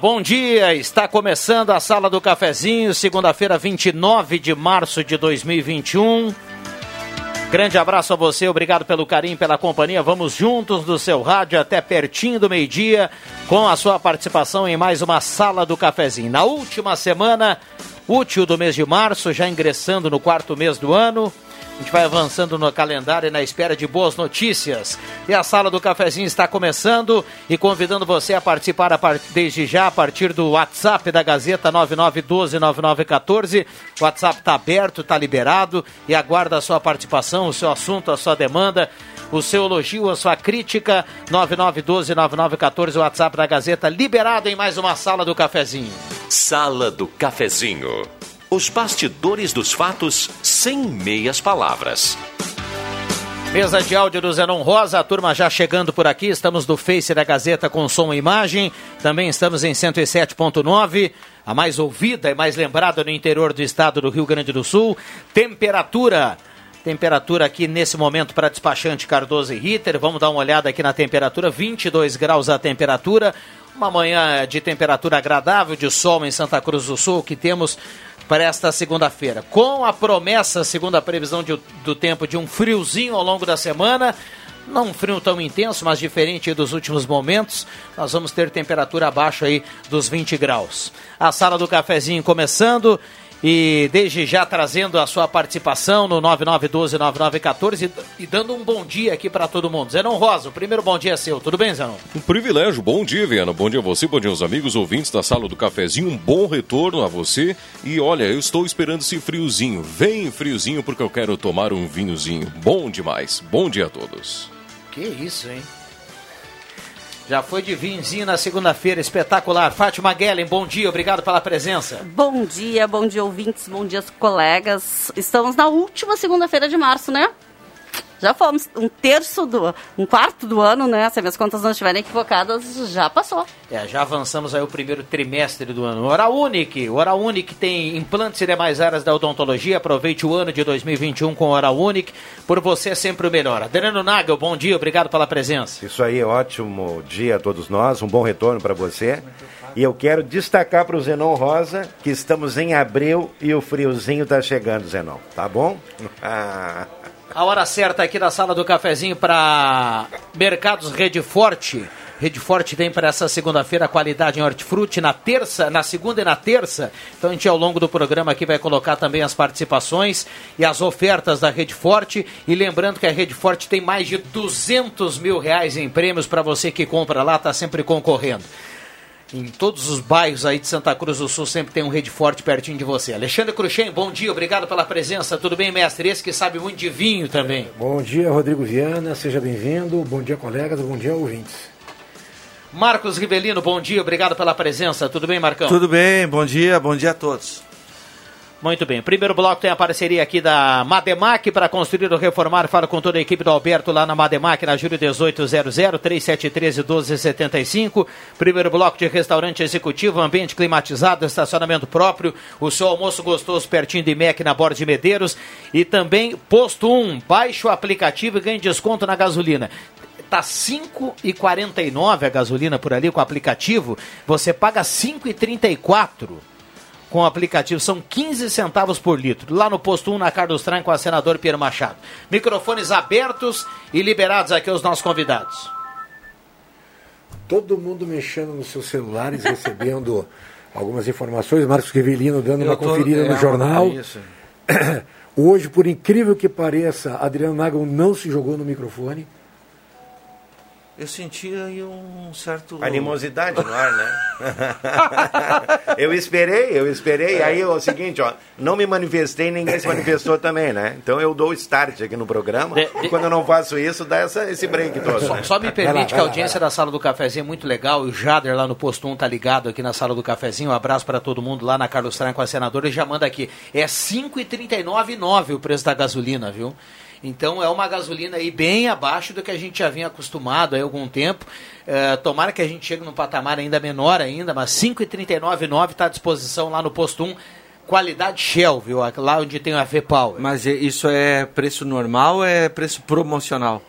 Bom dia. Está começando a Sala do Cafezinho, segunda-feira, 29 de março de 2021. Grande abraço a você, obrigado pelo carinho, pela companhia. Vamos juntos do seu rádio até pertinho do meio-dia com a sua participação em mais uma Sala do Cafezinho. Na última semana útil do mês de março, já ingressando no quarto mês do ano. A gente vai avançando no calendário e na espera de boas notícias. E a sala do cafezinho está começando e convidando você a participar a part... desde já a partir do WhatsApp da Gazeta 99129914. O WhatsApp está aberto, está liberado e aguarda a sua participação, o seu assunto, a sua demanda o seu elogio, a sua crítica. 9912-9914, o WhatsApp da Gazeta, liberado em mais uma sala do cafezinho. Sala do cafezinho. Os bastidores dos fatos sem meias palavras. Mesa de áudio do Zenon Rosa, a turma já chegando por aqui. Estamos do Face da Gazeta com som e imagem. Também estamos em 107.9, a mais ouvida e mais lembrada no interior do estado do Rio Grande do Sul. Temperatura. Temperatura aqui nesse momento para despachante Cardoso e Ritter. Vamos dar uma olhada aqui na temperatura. 22 graus a temperatura. Uma manhã de temperatura agradável, de sol em Santa Cruz do Sul, que temos para esta segunda-feira. Com a promessa, segundo a previsão de, do tempo, de um friozinho ao longo da semana. Não um frio tão intenso, mas diferente dos últimos momentos. Nós vamos ter temperatura abaixo aí dos 20 graus. A sala do cafezinho começando e desde já trazendo a sua participação no 9912-9914 e dando um bom dia aqui para todo mundo. Zenon Rosa, o primeiro bom dia é seu. Tudo bem, Zenon? Um privilégio. Bom dia, Viana. Bom dia a você, bom dia aos amigos ouvintes da Sala do Cafezinho. Um bom retorno a você. E olha, eu estou esperando esse friozinho. Vem friozinho porque eu quero tomar um vinhozinho. Bom demais. Bom dia a todos. Que isso, hein? Já foi de vinzinho na segunda-feira, espetacular. Fátima Guellen, bom dia, obrigado pela presença. Bom dia, bom dia ouvintes, bom dia colegas. Estamos na última segunda-feira de março, né? Já fomos um terço do, um quarto do ano, né? Se minhas contas não estiverem equivocadas, já passou. É, já avançamos aí o primeiro trimestre do ano. Oral Unique, Oral Unique tem implantes e demais áreas da odontologia. Aproveite o ano de 2021 com Oral Unique. Por você sempre o melhor. Adriano Nagel, bom dia, obrigado pela presença. Isso aí, ótimo dia a todos nós, um bom retorno para você. E eu quero destacar para o Zenon Rosa que estamos em abril e o friozinho está chegando, Zenon. Tá bom? A hora certa aqui da sala do cafezinho para Mercados Rede Forte. Rede Forte tem para essa segunda-feira qualidade em hortifruti, na terça, na segunda e na terça. Então a gente ao longo do programa aqui vai colocar também as participações e as ofertas da Rede Forte. E lembrando que a Rede Forte tem mais de 200 mil reais em prêmios para você que compra lá, está sempre concorrendo. Em todos os bairros aí de Santa Cruz do Sul sempre tem um rede forte pertinho de você. Alexandre Cruxem, bom dia, obrigado pela presença. Tudo bem, mestre? Esse que sabe muito de vinho também. Bom dia, Rodrigo Viana, seja bem-vindo. Bom dia, colegas, bom dia, ouvintes. Marcos Rivelino, bom dia, obrigado pela presença. Tudo bem, Marcão? Tudo bem, bom dia, bom dia a todos. Muito bem. Primeiro bloco tem a parceria aqui da Mademac para construir ou reformar. Fala com toda a equipe do Alberto lá na Mademac, na Júlio 1800, 3713 1275. Primeiro bloco de restaurante executivo, ambiente climatizado, estacionamento próprio, o seu almoço gostoso pertinho de MEC na Borda de Medeiros. E também Posto 1, baixe o aplicativo e ganhe desconto na gasolina tá 5,49 a gasolina por ali com o aplicativo, você paga 5,34 com o aplicativo. São 15 centavos por litro. Lá no posto 1, na Carlos Tran, com a senador Pierre Machado. Microfones abertos e liberados aqui aos nossos convidados. Todo mundo mexendo nos seus celulares, recebendo algumas informações. Marcos Rivelino dando Eu uma tô, conferida é, no jornal. É Hoje, por incrível que pareça, Adriano Nagel não se jogou no microfone. Eu sentia aí um certo. Animosidade no ar, né? eu esperei, eu esperei. Aí é o seguinte, ó, não me manifestei, ninguém se manifestou também, né? Então eu dou start aqui no programa. De, de... E quando eu não faço isso, dá essa, esse break todo. Só, né? só me permite que a audiência da sala do cafezinho é muito legal. O Jader lá no posto 1 tá ligado aqui na sala do cafezinho. Um abraço para todo mundo lá na Carlos Tran com a senadora. Ele já manda aqui. É 5,39,9 o preço da gasolina, viu? Então é uma gasolina aí bem abaixo do que a gente já vinha acostumado há algum tempo. É, tomara que a gente chegue num patamar ainda menor ainda, mas 5,39,9 está à disposição lá no posto 1. Qualidade Shell, viu? Lá onde tem a V-Power. Mas isso é preço normal ou é preço promocional?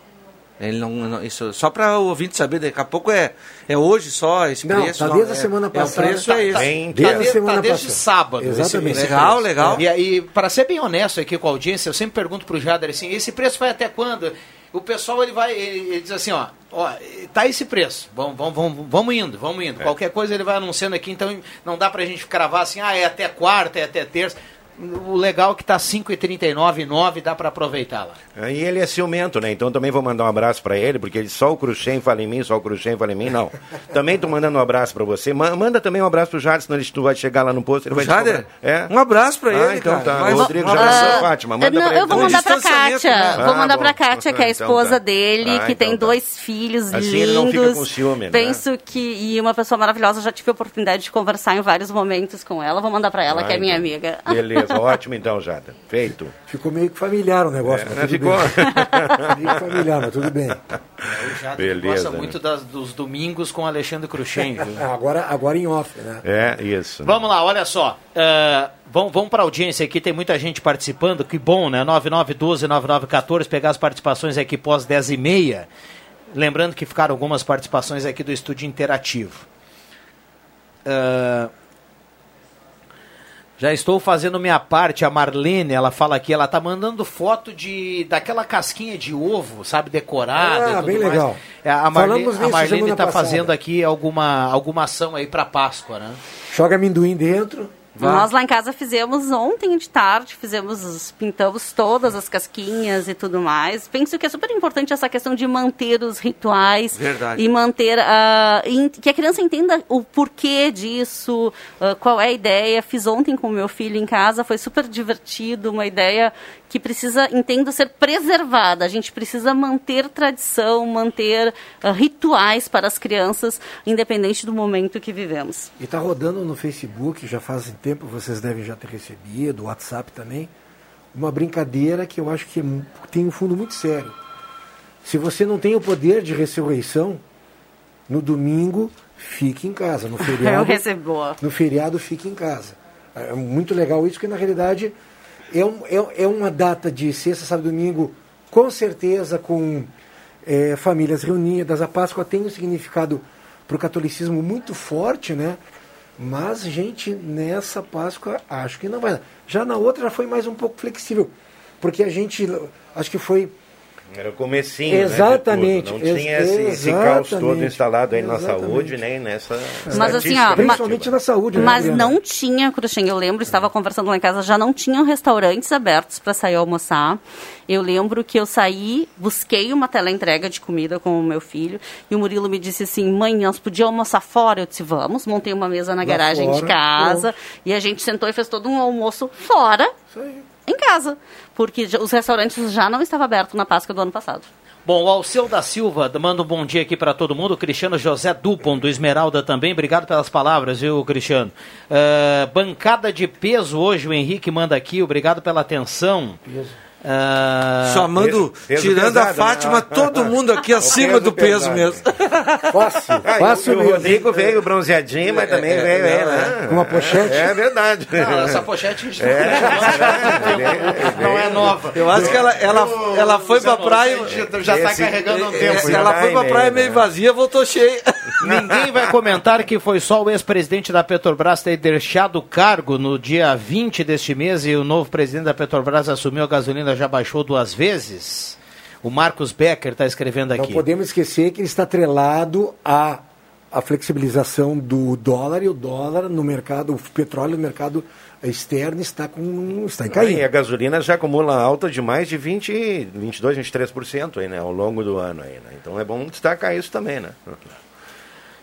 Ele não, não, isso só para o ouvinte saber, daqui a pouco é, é hoje só esse não, preço. Tá desde não, a semana é, passada. É, o preço é esse. Tá, desde, tá, desde, tá desde sábado. Exatamente. Esse, legal, legal. E, e para ser bem honesto aqui com a audiência, eu sempre pergunto pro Jader assim, esse preço vai até quando? O pessoal ele vai, ele, ele diz assim, ó, ó, tá esse preço, vamos, vamos, vamos, vamos indo, vamos indo. É. Qualquer coisa ele vai anunciando aqui, então não dá pra gente cravar assim, ah, é até quarta, é até terça o legal é que tá 5,39,9, dá para aproveitar lá. E ele é ciumento, né? Então também vou mandar um abraço para ele, porque ele só o Cruxem fala em mim, só o Cruxem fala em mim, não. também tô mandando um abraço para você. Manda também um abraço pro Jader, senão ele tu vai chegar lá no posto, ele vai Jader? É? Um abraço para ah, ele, então cara. tá. Mas, Rodrigo já uh, Fátima, manda não. Eu vou mandar pra Kátia. Né? Vou mandar ah, pra Kátia, que é a esposa então, tá. dele, ah, que então tem tá. dois filhos assim lindos. Ele não fica com ciúme, né? Penso que e uma pessoa maravilhosa, já tive a oportunidade de conversar em vários momentos com ela. Vou mandar para ela, ah, que é minha então. amiga. Beleza, ótimo então, Jada. Feito. Ficou meio que familiar o negócio. É, mas ficou. meio que familiar, mas tudo bem. O Jada Beleza, gosta né? muito das, dos domingos com Alexandre Cruxem. agora, agora em off, né? É, isso. Vamos lá, olha só. Uh, vamos vamos para a audiência aqui, tem muita gente participando. Que bom, né? 9912-9914, pegar as participações aqui pós 10 e meia. Lembrando que ficaram algumas participações aqui do estúdio interativo. Uh, já estou fazendo minha parte, a Marlene, ela fala aqui, ela tá mandando foto de daquela casquinha de ovo, sabe, decorada ah, bem mais. legal. É, a Marlene, a Marlene tá passada. fazendo aqui alguma, alguma ação aí para Páscoa, né? Joga amendoim dentro. Vai. Nós lá em casa fizemos ontem de tarde, fizemos, pintamos todas as casquinhas e tudo mais. Penso que é super importante essa questão de manter os rituais Verdade. e manter a que a criança entenda o porquê disso, uh, qual é a ideia. Fiz ontem com o meu filho em casa, foi super divertido, uma ideia que precisa, entendo, ser preservada. A gente precisa manter tradição, manter uh, rituais para as crianças, independente do momento que vivemos. E está rodando no Facebook, já faz tempo, vocês devem já ter recebido, WhatsApp também, uma brincadeira que eu acho que é tem um fundo muito sério. Se você não tem o poder de ressurreição, no domingo, fique em casa. No feriado, eu recebo. No feriado, fique em casa. É muito legal isso, porque na realidade é, um, é, é uma data de sexta, sábado domingo, com certeza com é, famílias reunidas. A Páscoa tem um significado para o catolicismo muito forte, né? Mas, gente, nessa Páscoa acho que não vai. Já na outra já foi mais um pouco flexível. Porque a gente, acho que foi era o comecinho, Exatamente. Né, Não tinha esse, esse caos todo instalado aí na saúde, nem nessa... Mas assim, ó, Principalmente na saúde. Né, mas né, não tinha, Cruxem, eu lembro, estava conversando lá em casa, já não tinham restaurantes abertos para sair almoçar. Eu lembro que eu saí, busquei uma teleentrega de comida com o meu filho, e o Murilo me disse assim, mãe, nós podíamos almoçar fora? Eu disse, vamos. Montei uma mesa na Lá garagem fora, de casa, pronto. e a gente sentou e fez todo um almoço fora. Isso aí em casa, porque os restaurantes já não estavam abertos na Páscoa do ano passado. Bom, o Alceu da Silva manda um bom dia aqui para todo mundo. O Cristiano José Dupont, do Esmeralda também. Obrigado pelas palavras, viu, Cristiano? Uh, bancada de peso hoje, o Henrique manda aqui. Obrigado pela atenção. Peso. Chamando, peso tirando pesado, a né? Fátima, né? todo mundo aqui acima do peso pesado. mesmo. Fácil, ah, fácil. O Rodrigo veio bronzeadinho, mas também é, veio, é, né? Com uma pochete. É, verdade. Não, essa pochete é, é, não é nova. Eu acho que ela, ela, ela foi pra praia. Já está carregando um tempo. Ela foi pra praia meio vazia, voltou cheia. Ninguém vai comentar que foi só o ex-presidente da Petrobras ter deixado o cargo no dia 20 deste mês e o novo presidente da Petrobras assumiu a gasolina ainda já baixou duas vezes. O Marcos Becker está escrevendo aqui. Não podemos esquecer que ele está atrelado a a flexibilização do dólar e o dólar no mercado, o petróleo no mercado externo está com está em caída. E a gasolina já acumula alta de mais de 20, 22, 23% aí, né, ao longo do ano aí, né? Então é bom destacar isso também, né?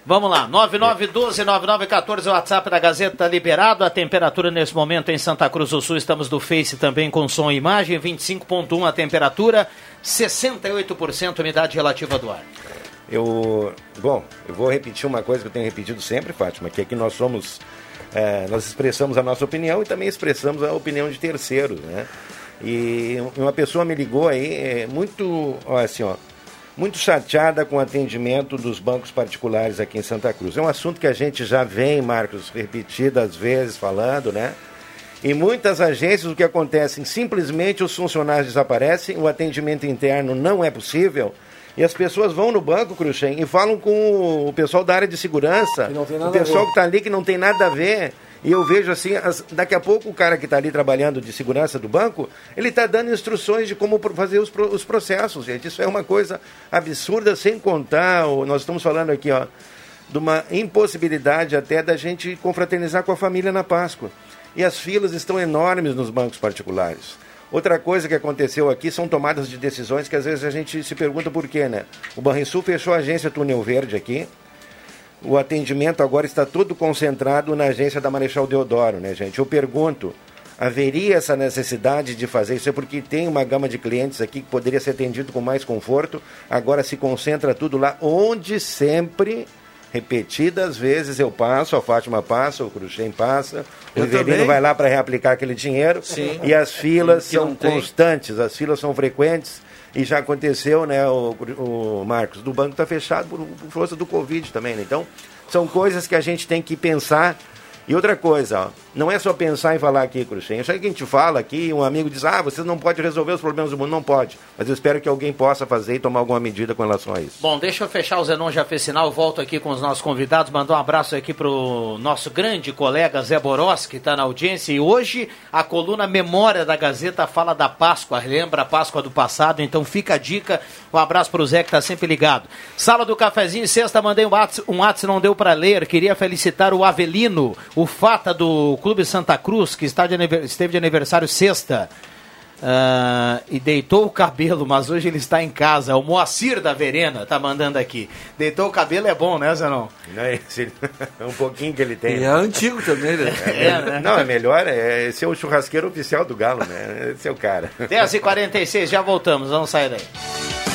Vamos lá, 9912-9914, o WhatsApp da Gazeta liberado. A temperatura nesse momento em Santa Cruz do Sul, estamos do Face também com som e imagem, 25,1 a temperatura, 68% umidade relativa do ar. Eu, bom, eu vou repetir uma coisa que eu tenho repetido sempre, Fátima, que é que nós somos, é, nós expressamos a nossa opinião e também expressamos a opinião de terceiros, né? E uma pessoa me ligou aí, é, muito, assim, ó, muito chateada com o atendimento dos bancos particulares aqui em Santa Cruz. É um assunto que a gente já vem, Marcos, repetidas vezes falando, né? Em muitas agências o que acontece, simplesmente os funcionários desaparecem, o atendimento interno não é possível, e as pessoas vão no banco, Cruxem, e falam com o pessoal da área de segurança, o pessoal que está ali que não tem nada a ver. E eu vejo assim, as, daqui a pouco o cara que está ali trabalhando de segurança do banco, ele está dando instruções de como fazer os, os processos, gente. Isso é uma coisa absurda, sem contar, nós estamos falando aqui, ó, de uma impossibilidade até da gente confraternizar com a família na Páscoa. E as filas estão enormes nos bancos particulares. Outra coisa que aconteceu aqui são tomadas de decisões que às vezes a gente se pergunta por quê, né? O Banrisul fechou a agência Túnel Verde aqui, o atendimento agora está todo concentrado na agência da Marechal Deodoro, né, gente? Eu pergunto, haveria essa necessidade de fazer isso? É porque tem uma gama de clientes aqui que poderia ser atendido com mais conforto, agora se concentra tudo lá, onde sempre repetidas vezes eu passo, a Fátima passa, o Cruxem passa, o Riverino vai lá para reaplicar aquele dinheiro Sim. e as filas são constantes, as filas são frequentes e já aconteceu, né, o, o Marcos, do banco está fechado por, por força do Covid também, né? Então, são coisas que a gente tem que pensar e outra coisa, não é só pensar em falar aqui, Cruxem. Eu sei que a gente fala aqui, um amigo diz, ah, você não pode resolver os problemas do mundo. Não pode. Mas eu espero que alguém possa fazer e tomar alguma medida com relação a isso. Bom, deixa eu fechar o Zenon já fez sinal. Volto aqui com os nossos convidados. Mandar um abraço aqui para o nosso grande colega Zé Boros, que está na audiência. E hoje a coluna Memória da Gazeta fala da Páscoa. Lembra a Páscoa do passado. Então fica a dica. Um abraço para o Zé que está sempre ligado. Sala do Cafezinho, sexta, mandei um WhatsApp, um WhatsApp não deu para ler. Queria felicitar o Avelino, o Fata do Clube Santa Cruz, que está de, esteve de aniversário sexta. Uh, e deitou o cabelo, mas hoje ele está em casa. O Moacir da Verena está mandando aqui. Deitou o cabelo é bom, né, Zanon? É, é um pouquinho que ele tem. E é antigo também, né? É, é, né? Não, é melhor, é, ser o churrasqueiro oficial do Galo, né? Esse é o cara. 10h46, já voltamos, vamos sair daí.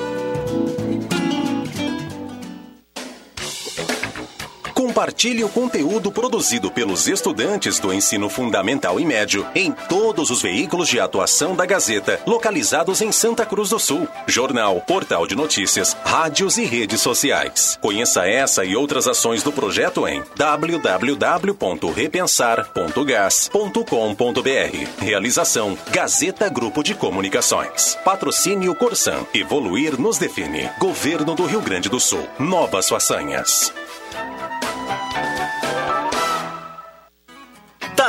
Compartilhe o conteúdo produzido pelos estudantes do ensino fundamental e médio em todos os veículos de atuação da Gazeta, localizados em Santa Cruz do Sul. Jornal, portal de notícias, rádios e redes sociais. Conheça essa e outras ações do projeto em www.repensar.gas.com.br. Realização Gazeta Grupo de Comunicações. Patrocínio Corsan. Evoluir nos define. Governo do Rio Grande do Sul. Novas façanhas.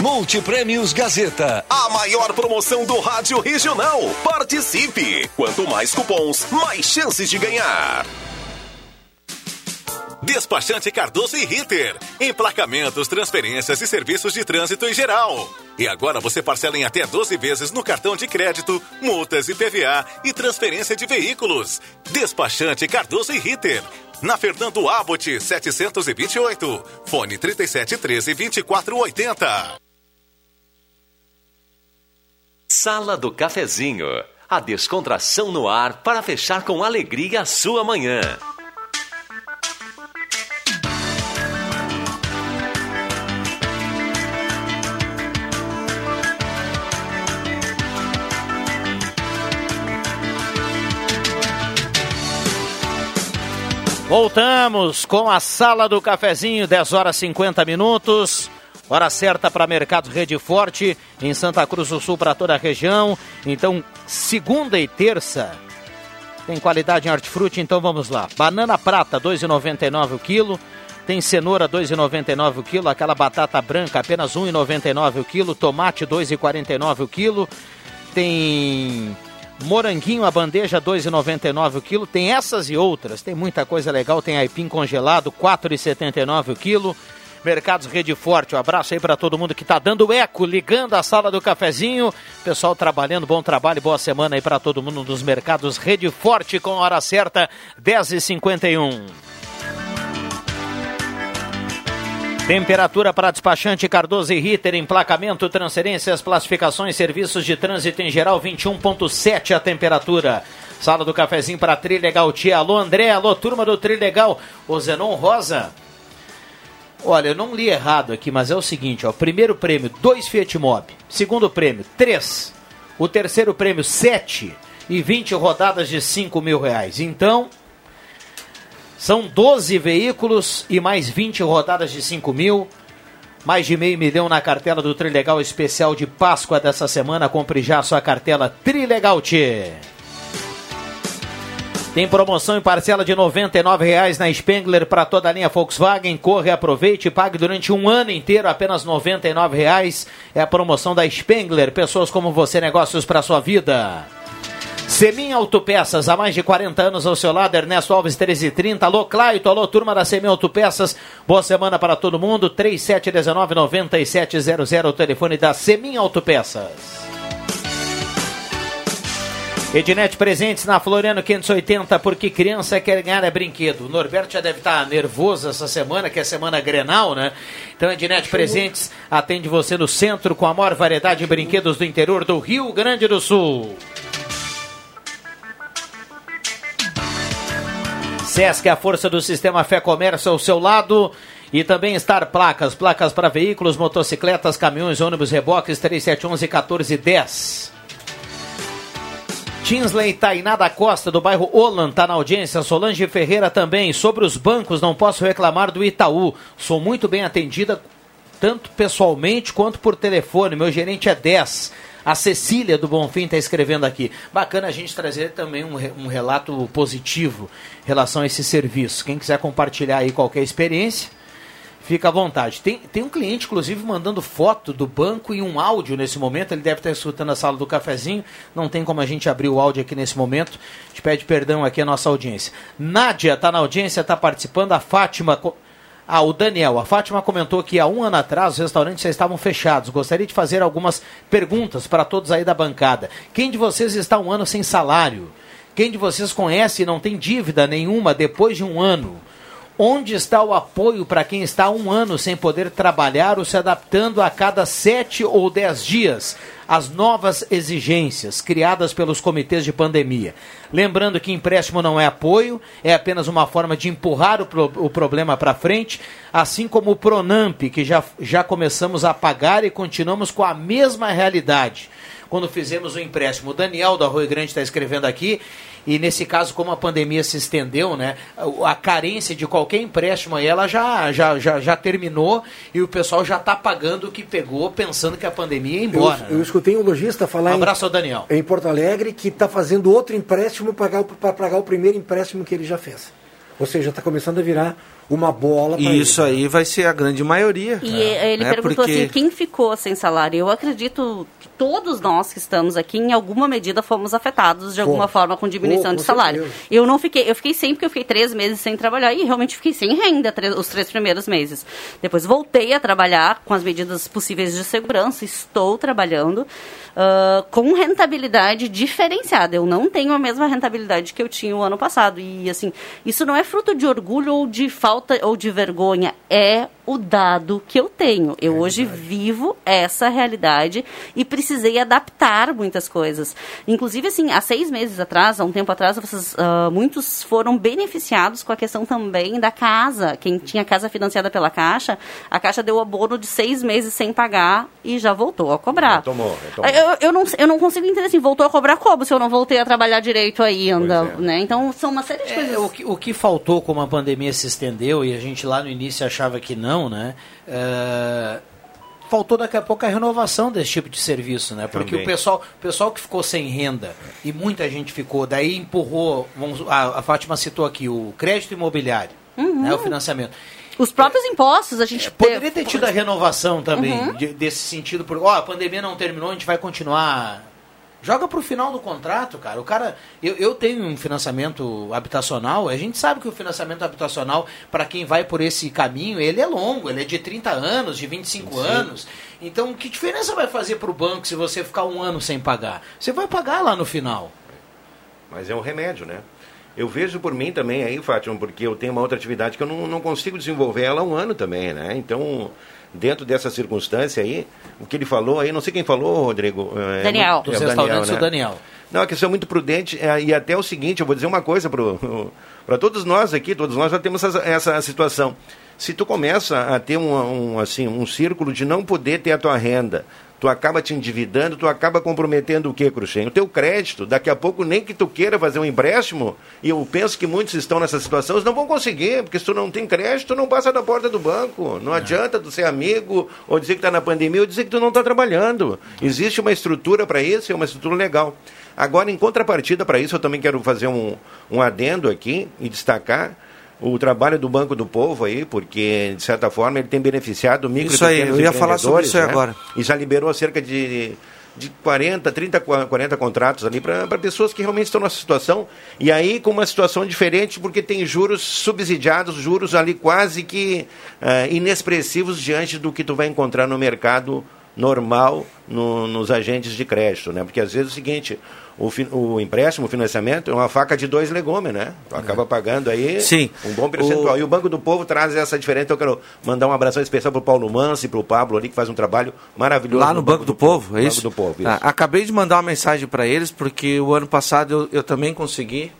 Multiprêmios Gazeta. A maior promoção do rádio regional. Participe! Quanto mais cupons, mais chances de ganhar. Despachante Cardoso e Ritter. Emplacamentos, transferências e serviços de trânsito em geral. E agora você parcela em até 12 vezes no cartão de crédito, multas e PVA e transferência de veículos. Despachante Cardoso e Ritter. Na Fernando Abbott 728. Fone 3713 2480. Sala do Cafezinho. A descontração no ar para fechar com alegria a sua manhã. Voltamos com a Sala do Cafezinho, 10 horas 50 minutos. Hora certa para Mercado Rede Forte, em Santa Cruz do Sul, para toda a região. Então, segunda e terça, tem qualidade em hortifruti, então vamos lá. Banana prata, 2,99 o quilo. Tem cenoura, 2,99 o quilo. Aquela batata branca, apenas 1,99 o quilo. Tomate, 2,49 o quilo. Tem moranguinho, a bandeja, 2,99 o quilo. Tem essas e outras. Tem muita coisa legal. Tem aipim congelado, 4,79 o quilo. Mercados Rede Forte. Um abraço aí para todo mundo que está dando eco, ligando a sala do cafezinho. Pessoal trabalhando, bom trabalho, boa semana aí para todo mundo nos mercados Rede Forte com hora certa, 10h51. Temperatura para despachante Cardoso e Ritter, emplacamento, transferências, classificações, serviços de trânsito em geral, 21.7 a temperatura. Sala do cafezinho para Trilegal Tia. Alô André, alô turma do Trilegal. O Zenon Rosa. Olha, eu não li errado aqui, mas é o seguinte, ó. Primeiro prêmio, dois Fiat Mobi. Segundo prêmio, três. O terceiro prêmio, sete. E 20 rodadas de 5 mil reais. Então, são 12 veículos e mais 20 rodadas de 5 mil. Mais de meio milhão na cartela do Trilegal Especial de Páscoa dessa semana. Compre já sua cartela Trilegal Tchê. Tem promoção em parcela de R$ 99,00 na Spengler para toda a linha Volkswagen. Corre, aproveite e pague durante um ano inteiro apenas R$ 99,00. É a promoção da Spengler. Pessoas como você, negócios para sua vida. Semin Autopeças, há mais de 40 anos ao seu lado, Ernesto Alves 1330. Alô, Claito, alô, turma da Semin Autopeças. Boa semana para todo mundo. 3719-9700, o telefone da Semin Autopeças. Ednet Presentes na Floriano 580, porque criança quer ganhar é brinquedo. O Norberto já deve estar nervoso essa semana, que é semana Grenal, né? Então, Ednet Presentes atende você no centro com a maior variedade de brinquedos do interior do Rio Grande do Sul. Sesc, a força do sistema Fé Comércio ao seu lado. E também Star Placas, placas para veículos, motocicletas, caminhões, ônibus, reboques, 3711 1410. Tinsley Tainá da Costa, do bairro Olan, está na audiência. Solange Ferreira também. Sobre os bancos, não posso reclamar do Itaú. Sou muito bem atendida, tanto pessoalmente quanto por telefone. Meu gerente é 10. A Cecília do Bonfim está escrevendo aqui. Bacana a gente trazer também um, um relato positivo em relação a esse serviço. Quem quiser compartilhar aí qualquer experiência, fica à vontade. Tem, tem um cliente, inclusive, mandando foto do banco e um áudio nesse momento. Ele deve estar escutando a sala do cafezinho. Não tem como a gente abrir o áudio aqui nesse momento. A gente pede perdão aqui à nossa audiência. Nádia está na audiência, está participando. A Fátima. Ah, o Daniel. A Fátima comentou que há um ano atrás os restaurantes já estavam fechados. Gostaria de fazer algumas perguntas para todos aí da bancada. Quem de vocês está um ano sem salário? Quem de vocês conhece e não tem dívida nenhuma depois de um ano? Onde está o apoio para quem está um ano sem poder trabalhar ou se adaptando a cada sete ou dez dias às novas exigências criadas pelos comitês de pandemia? Lembrando que empréstimo não é apoio, é apenas uma forma de empurrar o, pro, o problema para frente, assim como o Pronamp, que já, já começamos a pagar e continuamos com a mesma realidade quando fizemos o empréstimo. O Daniel da Rui Grande está escrevendo aqui, e nesse caso, como a pandemia se estendeu, né, a carência de qualquer empréstimo aí, ela já, já, já, já terminou e o pessoal já está pagando o que pegou, pensando que a pandemia ia embora. Eu, eu escutei um lojista falar um abraço em, ao Daniel. em Porto Alegre que está fazendo outro empréstimo para pagar, pagar o primeiro empréstimo que ele já fez. Ou seja, está começando a virar uma bola E isso ele, aí vai ser a grande maioria. E é, ele né? perguntou Porque- assim, quem ficou sem salário? Eu acredito que todos nós que estamos aqui, em alguma medida, fomos afetados de alguma Fomos. forma com diminuição Oh, de com salário. certeza. Eu não fiquei, eu fiquei sem porque eu fiquei três meses sem trabalhar e realmente fiquei sem renda tre- os três primeiros meses. Depois voltei a trabalhar com as medidas possíveis de segurança, estou trabalhando ah, com rentabilidade diferenciada. Eu não tenho a mesma rentabilidade que eu tinha o ano passado. E assim, isso não é fruto de orgulho ou de falta ou de vergonha, é o dado que eu tenho. Eu hoje vivo essa realidade e precisei adaptar muitas coisas. Inclusive, assim, há seis meses atrás, há um tempo atrás, vocês, ah, muitos foram beneficiados com a questão também da casa. Quem tinha casa financiada pela Caixa, a Caixa deu abono de seis meses sem pagar e já voltou a cobrar. Retomou, retomou. Eu, eu, não, eu não consigo entender assim, voltou a cobrar como se eu não voltei a trabalhar direito ainda, é. né? Então, são uma série de coisas. É, o, que, o que faltou como a pandemia se estendeu e a gente lá no início achava que não, né? É, faltou daqui a pouco a renovação desse tipo de serviço, né? Porque Também. o pessoal, o pessoal que ficou sem renda e muita gente ficou, daí empurrou, vamos, a, a Fátima citou aqui o crédito imobiliário, né? O financiamento. Os próprios impostos, a gente... Poderia ter tido a renovação também, Uhum. de- desse sentido, porque ó, a pandemia não terminou, a gente vai continuar. Joga pro final do contrato, cara. O cara. Eu, eu tenho um financiamento habitacional, a gente sabe que o financiamento habitacional, para quem vai por esse caminho, ele é longo, ele é de 30 anos, de 25 anos. Então, que diferença vai fazer pro banco se você ficar um ano sem pagar? Você vai pagar lá no final. Mas é um remédio, né? Eu vejo por mim também aí, Fátima, porque eu tenho uma outra atividade que eu não, não consigo desenvolver ela há um ano também, né? Então, dentro dessa circunstância aí, o que ele falou aí, não sei quem falou, Rodrigo. é, Daniel. é Dos o restaurantes, né? o Daniel. Não, a questão é muito prudente é, e até o seguinte, eu vou dizer uma coisa para todos nós aqui, todos nós já temos essa, essa situação. Se tu começa a ter um, um, assim, um círculo de não poder ter a tua renda, tu acaba te endividando, tu acaba comprometendo o quê, Cruxem? O teu crédito, daqui a pouco nem que tu queira fazer um empréstimo, e eu penso que muitos estão nessa situação, eles não vão conseguir, porque se tu não tem crédito, tu não passa da porta do banco. Não adianta tu ser amigo, ou dizer que está na pandemia, ou dizer que tu não está trabalhando. Existe uma estrutura para isso, é uma estrutura legal. Agora, em contrapartida para isso, eu também quero fazer um, um adendo aqui e destacar o trabalho do Banco do Povo aí, porque, de certa forma, ele tem beneficiado micro Isso e aí, pequenos eu ia falar sobre isso aí né? agora. E já liberou cerca de, de 40, 30, 40 contratos ali para pessoas que realmente estão nessa situação. E aí com uma situação diferente, porque tem juros subsidiados, juros ali quase que eh, inexpressivos diante do que tu vai encontrar no mercado normal no- nos agentes de crédito, né? Porque às vezes é o seguinte, o, o empréstimo, o financiamento é uma faca de dois legumes, né? Tu acaba pagando aí Sim. um bom percentual. O- E o Banco do Povo traz essa diferença. Então eu quero mandar um abração especial para o Paulo Manso e para o Pablo ali, que faz um trabalho maravilhoso. Lá no Banco do Povo, é Banco isso? do Povo, isso. Ah, acabei de mandar uma mensagem para eles, porque o ano passado eu, eu também consegui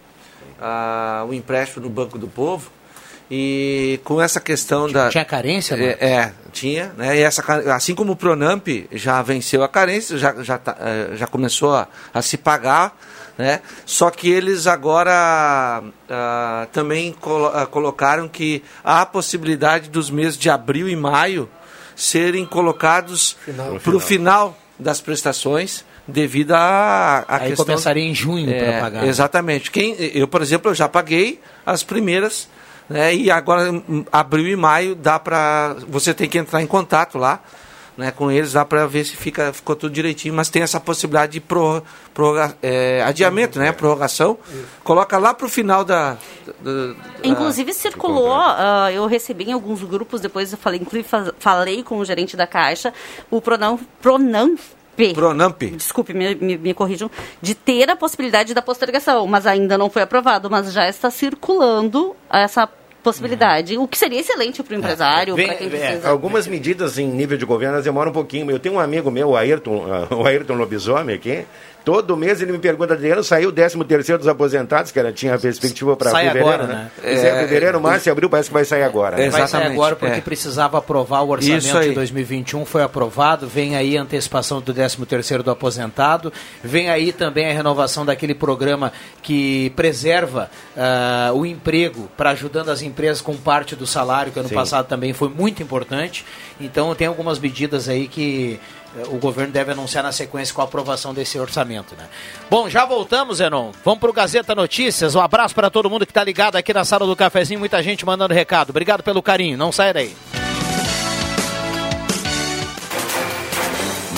ah, o empréstimo no Banco do Povo. E com essa questão da. Tinha carência, né? É, tinha, né? E essa, assim como o Pronamp já venceu a carência, já, já, tá, eh, já começou a, a se pagar, né? Só que eles agora ah, também colo- ah, colocaram que há a possibilidade dos meses de abril e maio serem colocados para o final das prestações devido à à Aí questão começaria em junho é, para pagar. Exatamente. Quem, eu, por exemplo, eu já paguei as primeiras Né? E agora, em abril e maio, dá para. Você tem que entrar em contato lá né, com eles, dá para ver se fica, ficou tudo direitinho, mas tem essa possibilidade de pro, prorroga, é, adiamento, né, prorrogação. Coloca lá para o final da, da, Inclusive circulou, uh, eu recebi em alguns grupos, depois eu falei, inclusive falei com o gerente da Caixa, o Pronam, Pronam Pronamp. Desculpe, me, me, me, corrijam. De ter a possibilidade da postergação, mas ainda não foi aprovado, mas já está circulando essa possibilidade, o que seria excelente para o empresário, é, para quem precisa. É, algumas medidas em nível de governo demoram um pouquinho. Eu tenho um amigo meu, o Ayrton, o Ayrton Lobisomem aqui, Todo mês ele me pergunta, Adriano, saiu o 13 terceiro dos aposentados, que era, tinha perspectiva para fevereiro, agora, né? né? É, fevereiro, março e abril, parece que vai sair agora. Né? Vai sair agora porque é. precisava aprovar o orçamento de 2021, foi aprovado, vem aí a antecipação do 13 terceiro do aposentado, vem aí também a renovação daquele programa que preserva uh, o emprego para ajudando as empresas com parte do salário, que ano Sim. passado também foi muito importante. Então tem algumas medidas aí que o governo deve anunciar na sequência com a aprovação desse orçamento. Né? Bom, já voltamos, Zenon. Vamos para o Gazeta Notícias. Um abraço para todo mundo que está ligado aqui na sala do cafezinho. Muita gente mandando recado. Obrigado pelo carinho. Não saia daí.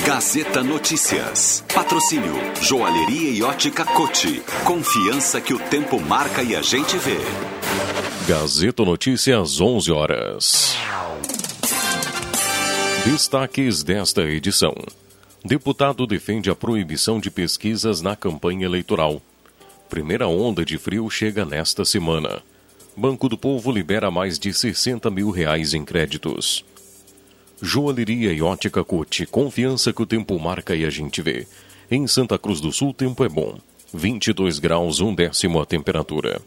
Gazeta Notícias. Patrocínio Joalheria e Ótica Cote. Confiança que o tempo marca e a gente vê. Gazeta Notícias, 11 horas. Destaques desta edição. Deputado defende a proibição de pesquisas na campanha eleitoral. Primeira onda de frio chega nesta semana. Banco do Povo libera mais de 60 mil reais em créditos. Joalheria e ótica Cote, confiança que o tempo marca e a gente vê. Em Santa Cruz do Sul, tempo é bom. 22 graus, um décimo a temperatura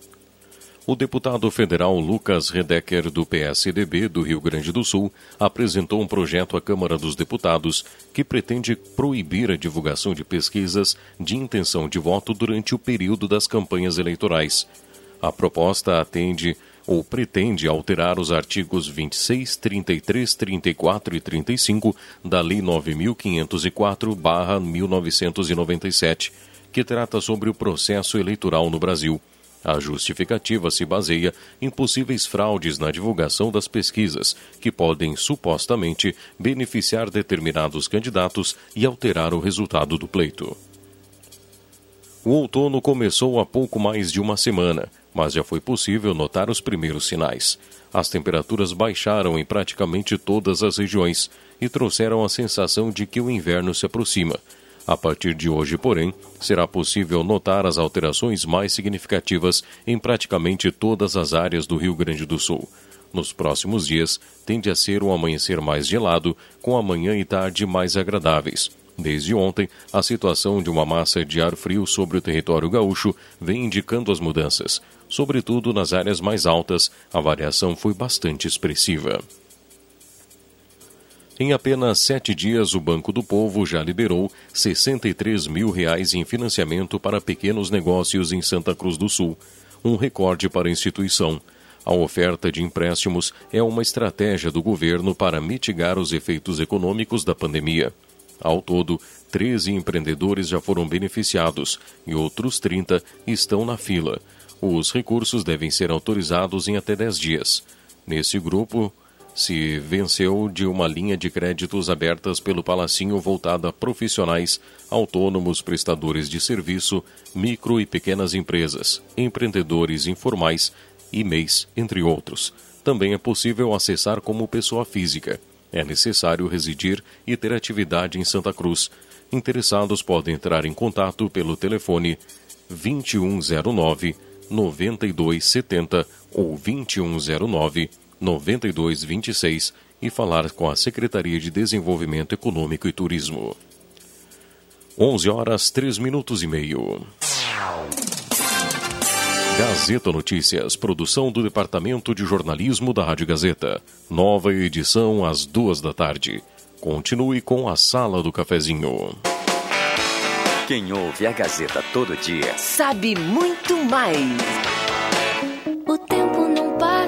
o deputado federal Lucas Redecker, do PSDB do Rio Grande do Sul, apresentou um projeto à Câmara dos Deputados que pretende proibir a divulgação de pesquisas de intenção de voto durante o período das campanhas eleitorais. A proposta atende ou pretende alterar os artigos 26, 33, 34 e 35 da Lei 9504-1997, que trata sobre o processo eleitoral no Brasil. A justificativa se baseia em possíveis fraudes na divulgação das pesquisas, que podem supostamente beneficiar determinados candidatos e alterar o resultado do pleito. O outono começou há pouco mais de uma semana, mas já foi possível notar os primeiros sinais. As temperaturas baixaram em praticamente todas as regiões e trouxeram a sensação de que o inverno se aproxima a partir de hoje, porém, será possível notar as alterações mais significativas em praticamente todas as áreas do Rio Grande do Sul. Nos próximos dias, tende a ser um amanhecer mais gelado, com a manhã e tarde mais agradáveis. Desde ontem, a situação de uma massa de ar frio sobre o território gaúcho vem indicando as mudanças. Sobretudo nas áreas mais altas, a variação foi bastante expressiva. Em apenas sete dias, o Banco do Povo já liberou 63 mil reais em financiamento para pequenos negócios em Santa Cruz do Sul, um recorde para a instituição. A oferta de empréstimos é uma estratégia do governo para mitigar os efeitos econômicos da pandemia. Ao todo, 13 empreendedores já foram beneficiados e outros 30 estão na fila. Os recursos devem ser autorizados em até 10 dias. Nesse grupo, se venceu de uma linha de créditos abertas pelo Palacinho voltada a profissionais, autônomos, prestadores de serviço, micro e pequenas empresas, empreendedores informais e MEIs, entre outros. Também é possível acessar como pessoa física. É necessário residir e ter atividade em Santa Cruz. Interessados podem entrar em contato pelo telefone 2109 9270 ou 2109 9226 e falar com a Secretaria de Desenvolvimento Econômico e Turismo. 11 horas 3 minutos e meio. Gazeta Notícias, produção do Departamento de Jornalismo da Rádio Gazeta. Nova edição às duas da tarde. Continue com a Sala do Cafezinho. Quem ouve a Gazeta todo dia sabe muito mais. O tempo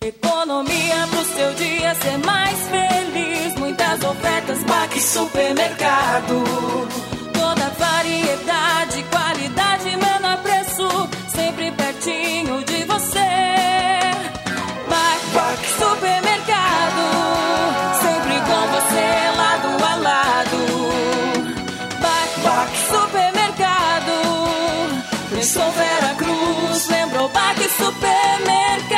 Economia pro seu dia ser mais feliz. Muitas ofertas, Baque Supermercado. Toda variedade, qualidade, menor preço. Sempre pertinho de você. Baque Supermercado. Sempre com você, lado a lado. Baque Supermercado. Pensou Vera Cruz, lembrou Baque Supermercado.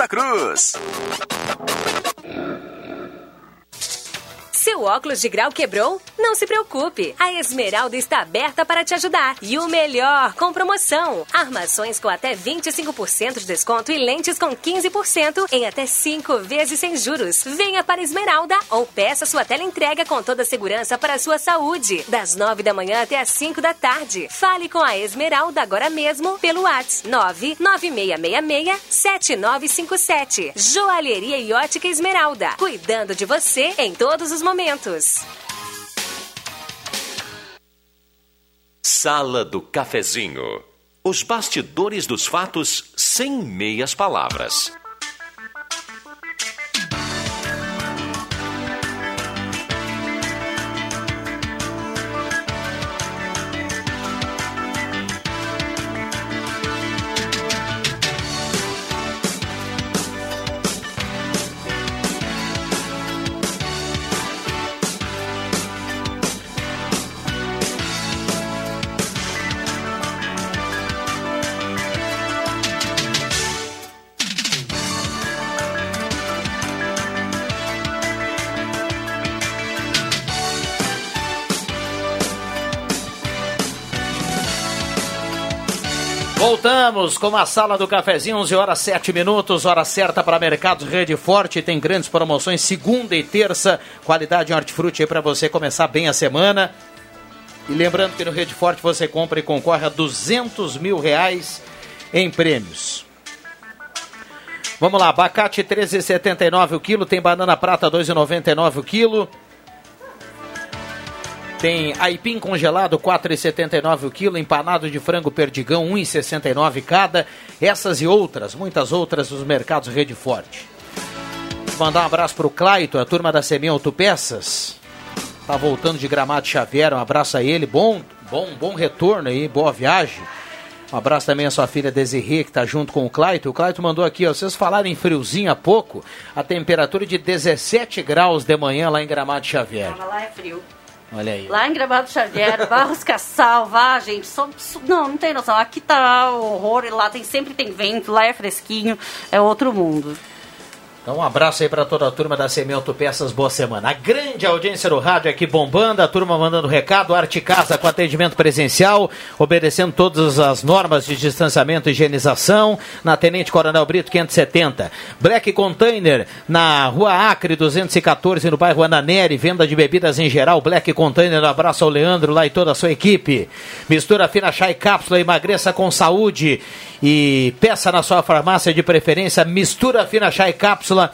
Cruz. Seu óculos de grau quebrou? Não se preocupe. A Esmeralda está aberta para te ajudar. E o melhor, com promoção. Armações com até 25% de desconto e lentes com 15% em até 5 vezes sem juros. Venha para Esmeralda ou peça sua tela entrega com toda a segurança para a sua saúde. Das 9 da manhã até as 5 da tarde. Fale com a Esmeralda agora mesmo pelo WhatsApp 99666-7957. Joalheria e ótica Esmeralda. Cuidando de você em todos os momentos. Sala do Cafezinho. Os bastidores dos fatos sem meias palavras. Voltamos com a sala do cafezinho, 11 horas 7 minutos, hora certa para Mercados Rede Forte. Tem grandes promoções segunda e terça. Qualidade em hortifruti aí para você começar bem a semana. E lembrando que no Rede Forte você compra e concorre a 200 mil reais em prêmios. Vamos lá, abacate 13,79 o quilo, tem banana prata 2,99 o quilo. Tem aipim congelado 4,79 o quilo, empanado de frango perdigão 1,69 cada. Essas e outras, muitas outras dos mercados Rede Forte. Mandar um abraço para o Claito, a turma da Semin Autopeças. Tá voltando de Gramado Xavier, um abraço a ele. Bom, bom, bom retorno aí, boa viagem. Um abraço também à sua filha Desirê, que está junto com o Claito. O Claito mandou aqui, ó, vocês falaram em friozinho há pouco, a temperatura de 17 graus de manhã lá em Gramado Xavier. Lá é frio. Olha aí. Lá em Gramado Xavier, Barros Cassal, vá, gente. Só, não, não tem noção. Aqui tá horror, lá tem, sempre tem vento, lá é fresquinho, é outro mundo. Então, um abraço aí para toda a turma da Semi Autopeças, boa semana. A grande audiência do rádio aqui bombando, a turma mandando recado, Arte Casa com atendimento presencial, obedecendo todas as normas de distanciamento e higienização, na Tenente Coronel Brito 570. Black Container, na Rua Acre 214, no bairro Ananeri, venda de bebidas em geral, Black Container, abraço ao Leandro lá e toda a sua equipe. Mistura fina chá e cápsula, emagreça com saúde e peça na sua farmácia de preferência, mistura fina chá e cápsula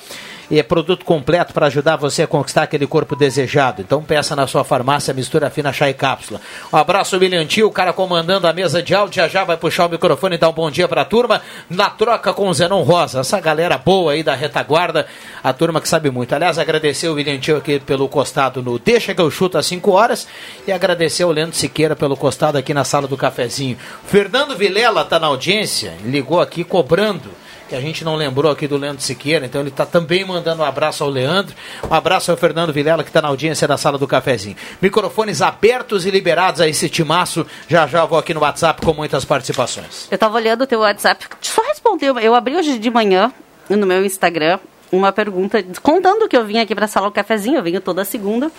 e é produto completo para ajudar você a conquistar aquele corpo desejado. Então peça na sua farmácia mistura fina chá e cápsula. Um abraço Tio, o cara comandando a mesa de áudio, já já vai puxar o microfone e dar um bom dia para a turma na troca com o Zenon Rosa, essa galera boa aí da retaguarda, a turma que sabe muito. Aliás, agradecer o Tio aqui pelo costado no Deixa que eu chuto às 5 horas e agradecer o Leandro Siqueira pelo costado aqui na sala do cafezinho. Fernando Vilela está na audiência, ligou aqui cobrando que a gente não lembrou aqui do Leandro Siqueira, então ele está também mandando um abraço ao Leandro, um abraço ao Fernando Vilela, que está na audiência da sala do cafezinho. Microfones abertos e liberados a esse timaço, já já vou aqui no WhatsApp com muitas participações. Eu estava olhando o teu WhatsApp, só respondeu, eu abri hoje de manhã no meu Instagram, uma pergunta, contando que eu vim aqui para a sala do cafezinho, eu venho toda segunda,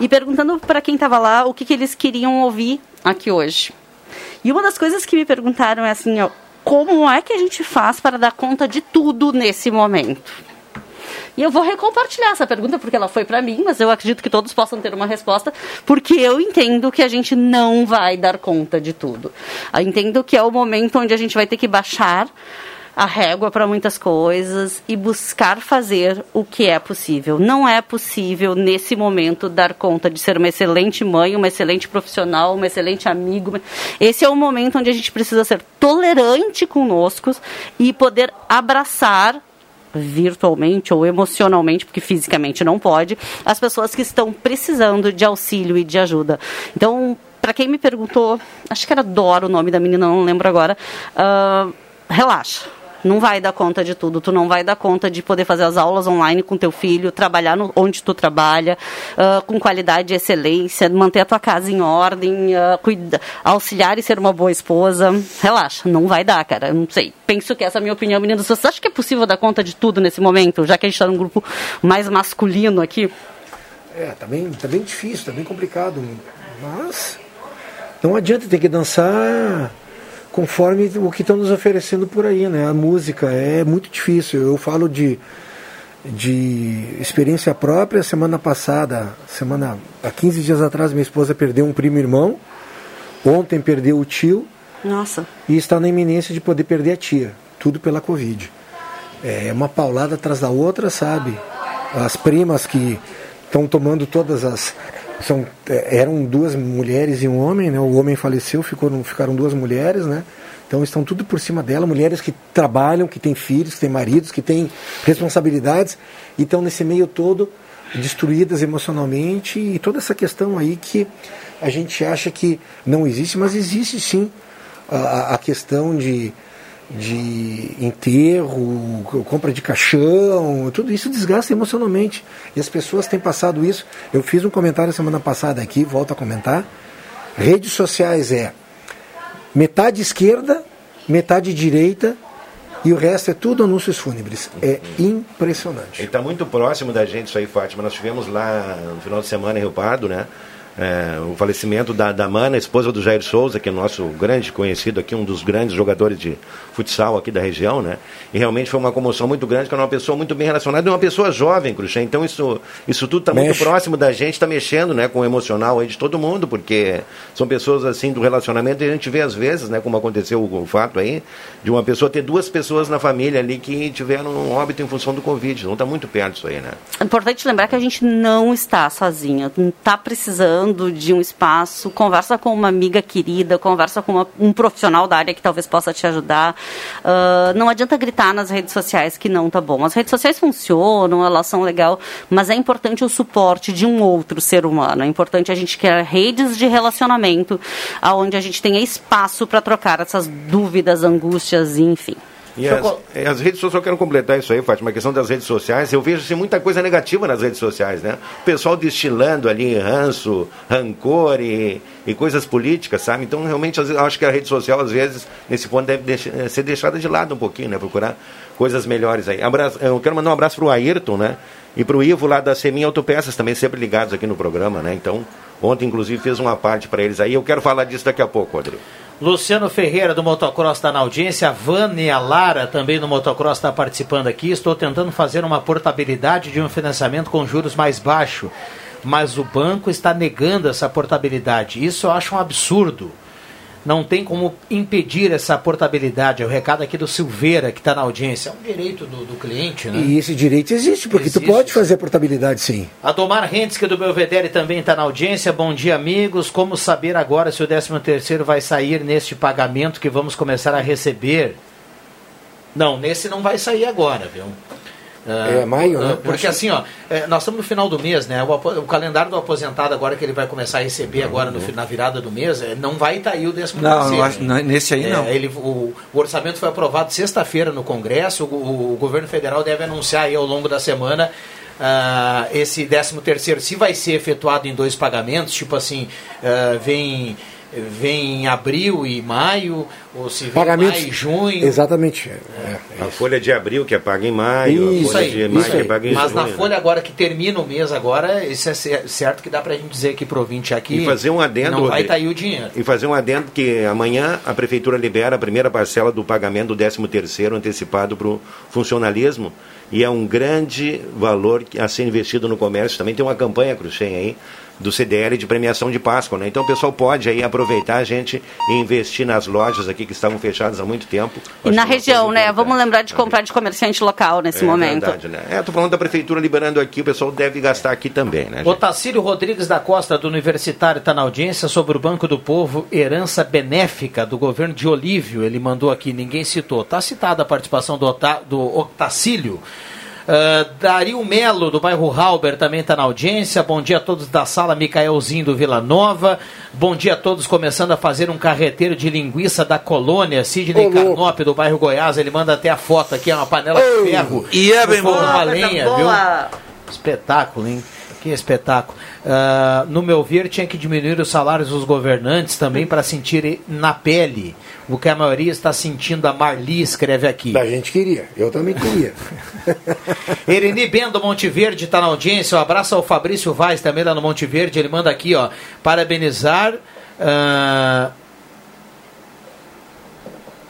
e perguntando para quem estava lá o que, que eles queriam ouvir aqui hoje. E uma das coisas que me perguntaram é assim, ó, como é que a gente faz para dar conta de tudo nesse momento? E eu vou recompartilhar essa pergunta porque ela foi para mim, mas eu acredito que todos possam ter uma resposta, porque eu entendo que a gente não vai dar conta de tudo. Eu entendo que é o momento onde a gente vai ter que baixar a régua para muitas coisas e buscar fazer o que é possível. Não é possível, nesse momento, dar conta de ser uma excelente mãe, uma excelente profissional, uma excelente amigo. Esse é o momento onde a gente precisa ser tolerante conosco e poder abraçar virtualmente ou emocionalmente, porque fisicamente não pode, as pessoas que estão precisando de auxílio e de ajuda. Então, para quem me perguntou, acho que era Dora o nome da menina, não lembro agora, uh, relaxa não vai dar conta de tudo. Tu não vai dar conta de poder fazer as aulas online com teu filho, trabalhar no, onde tu trabalha, uh, com qualidade e excelência, manter a tua casa em ordem, uh, cuida, auxiliar e ser uma boa esposa. Relaxa, não vai dar, cara. Não sei. Penso que essa é a minha opinião, meninas. Você acha que é possível dar conta de tudo nesse momento, já que a gente está num grupo mais masculino aqui? É, tá bem, tá bem difícil, tá bem complicado. Mas não adianta ter que dançar conforme o que estão nos oferecendo por aí, né? A música é muito difícil. Eu falo de, de experiência própria. Semana passada, semana há 15 dias atrás, minha esposa perdeu um primo irmão. Ontem perdeu o tio. Nossa. E está na iminência de poder perder a tia. Tudo pela Covid. É uma paulada atrás da outra, sabe? As primas que estão tomando todas as são, é, eram duas mulheres e um homem, né? O homem faleceu, ficou, ficaram duas mulheres, né? Então estão tudo por cima dela, mulheres que trabalham, que têm filhos, que têm maridos, que têm responsabilidades e estão nesse meio todo destruídas emocionalmente e toda essa questão aí que a gente acha que não existe, mas existe sim a, a questão de de enterro, compra de caixão, tudo isso desgasta emocionalmente. E as pessoas têm passado isso. Eu fiz um comentário semana passada aqui, volto a comentar. Redes sociais é metade esquerda, metade direita e o resto é tudo anúncios fúnebres. É impressionante. Ele está muito próximo da gente isso aí, Fátima. Nós tivemos lá no final de semana em Rio Pardo, né? É, o falecimento da, da Mana, esposa do Jair Souza, que é nosso grande conhecido aqui, um dos grandes jogadores de futsal aqui da região, né? E realmente foi uma comoção muito grande, que é uma pessoa muito bem relacionada e uma pessoa jovem, Cruxem. Então isso, isso tudo está muito próximo da gente, está mexendo né, com o emocional aí de todo mundo, porque são pessoas assim do relacionamento e a gente vê às vezes, né, como aconteceu o, o fato aí, de uma pessoa ter duas pessoas na família ali que tiveram um óbito em função do Covid. Não está muito perto isso aí, né? É importante lembrar que a gente não está sozinha, não está precisando precisando de um espaço, conversa com uma amiga querida, conversa com uma, um profissional da área que talvez possa te ajudar. Uh, não adianta gritar nas redes sociais que não tá bom. As redes sociais funcionam, elas são legal, mas é importante o suporte de um outro ser humano. É importante a gente criar redes de relacionamento, aonde a gente tenha espaço para trocar essas dúvidas, angústias, enfim. E as, e as redes sociais, eu quero completar isso aí, Fátima, a questão das redes sociais, eu vejo assim, muita coisa negativa nas redes sociais, né? O pessoal destilando ali ranço, rancor e, e coisas políticas, sabe? Então, realmente, vezes, acho que a rede social, às vezes, nesse ponto, deve deixar- eh, ser deixada de lado um pouquinho, né? Procurar coisas melhores aí. Abraço, eu quero mandar um abraço pro Ayrton, né? E pro Ivo lá da Seminha Autopeças, também sempre ligados aqui no programa, né? Então, ontem, inclusive, fez uma parte para eles aí. Eu quero falar disso daqui a pouco, Rodrigo. Luciano Ferreira do Motocross está na audiência, a Vânia Lara também do Motocross está participando aqui. Estou tentando fazer uma portabilidade de um financiamento com juros mais baixos, mas o banco está negando essa portabilidade. Isso eu acho um absurdo. Não tem como impedir essa portabilidade. É o recado aqui do Silveira, que está na audiência. É um direito do, do cliente, né? E esse direito existe, porque tu Existe. pode fazer a portabilidade sim. Adomar Rentske do Belvedere também está na audiência. Bom dia, amigos. Como saber agora se o 13 terceiro vai sair neste pagamento que vamos começar a receber? Não, nesse não vai sair agora, viu? Ah, É maio, ah, né? Porque assim, ó, é, nós estamos no final do mês, né? O, o calendário do aposentado agora que ele vai começar a receber agora no, na virada do mês, é, não vai estar aí o 13 Não, terceiro. não acho- não, nesse aí É, não. ele, o, o orçamento foi aprovado sexta-feira no Congresso. O, o- governo federal deve anunciar aí ao longo da semana ah, esse 13 terceiro, se vai ser efetuado em dois pagamentos, tipo assim, ah, vem, vem em abril e maio, ou se vem Pagamentos. maio e junho. Exatamente. É, A folha de abril que é paga em maio, Isso a folha aí, de maio que é paga em Mas junho. na né? folha agora que termina o mês agora, isso é cer- certo que dá pra gente dizer aqui pro ouvinte aqui. E fazer um adendo. Não vai estar aí o dinheiro. E fazer um adendo que amanhã a Prefeitura libera a primeira parcela do pagamento do 13 terceiro antecipado para o funcionalismo. E é um grande valor que- a ser investido no comércio. Também tem uma campanha, Cruxem, aí, do CDL de premiação de Páscoa. Né? Então o pessoal pode aí aproveitar a gente e investir nas lojas aqui que estavam fechadas há muito tempo. E na região, né? Vamos lembrar de comprar de comerciante local nesse é momento. Verdade, né? É, tô falando da Prefeitura liberando aqui, o pessoal deve gastar aqui também, né? O Tacílio Rodrigues da Costa, do Universitário, está na audiência sobre o Banco do Povo, herança benéfica do governo de Olívio. Ele mandou aqui, ninguém citou. Está citada a participação do, Ota, do Otacílio. Ah, Dario Melo, do bairro Halber, também está na audiência. Bom dia a todos da sala, Micaelzinho do Vila Nova. Bom dia a todos, começando a fazer um carreteiro de linguiça da colônia. Sidney Ô. Carnop, do bairro Goiás, ele manda até a foto aqui, é uma panela de ferro. E é bem bom. uma lenha, boa. viu? Espetáculo, hein? Que espetáculo. Ah, no meu ver, tinha que diminuir os salários dos governantes também para sentir na pele o que a maioria está sentindo. A Marli escreve aqui. Da gente queria, eu também queria. Ereni Bendo Monte Verde está na audiência. Um abraço ao Fabrício Vaz também lá no Monte Verde. Ele manda aqui, ó, parabenizar. ah,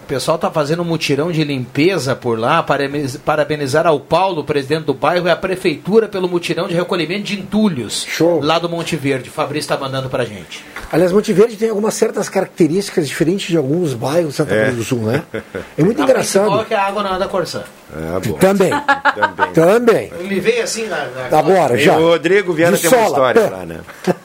o pessoal está fazendo um mutirão de limpeza por lá. Parabeniz- Parabenizar ao Paulo, presidente do bairro, e à prefeitura pelo mutirão de recolhimento de entulhos Show. lá do Monte Verde. Fabrício está mandando pra gente. Aliás, Monte Verde tem algumas certas características diferentes de alguns bairros de Santa É. Cruz do Sul, né? É muito A é engraçado. que a água não anda Corsã. Ah, bom. Também, Também. também. Me veio assim na, na- Agora, E já. o Rodrigo Viana De tem uma sola, história pé. lá, né?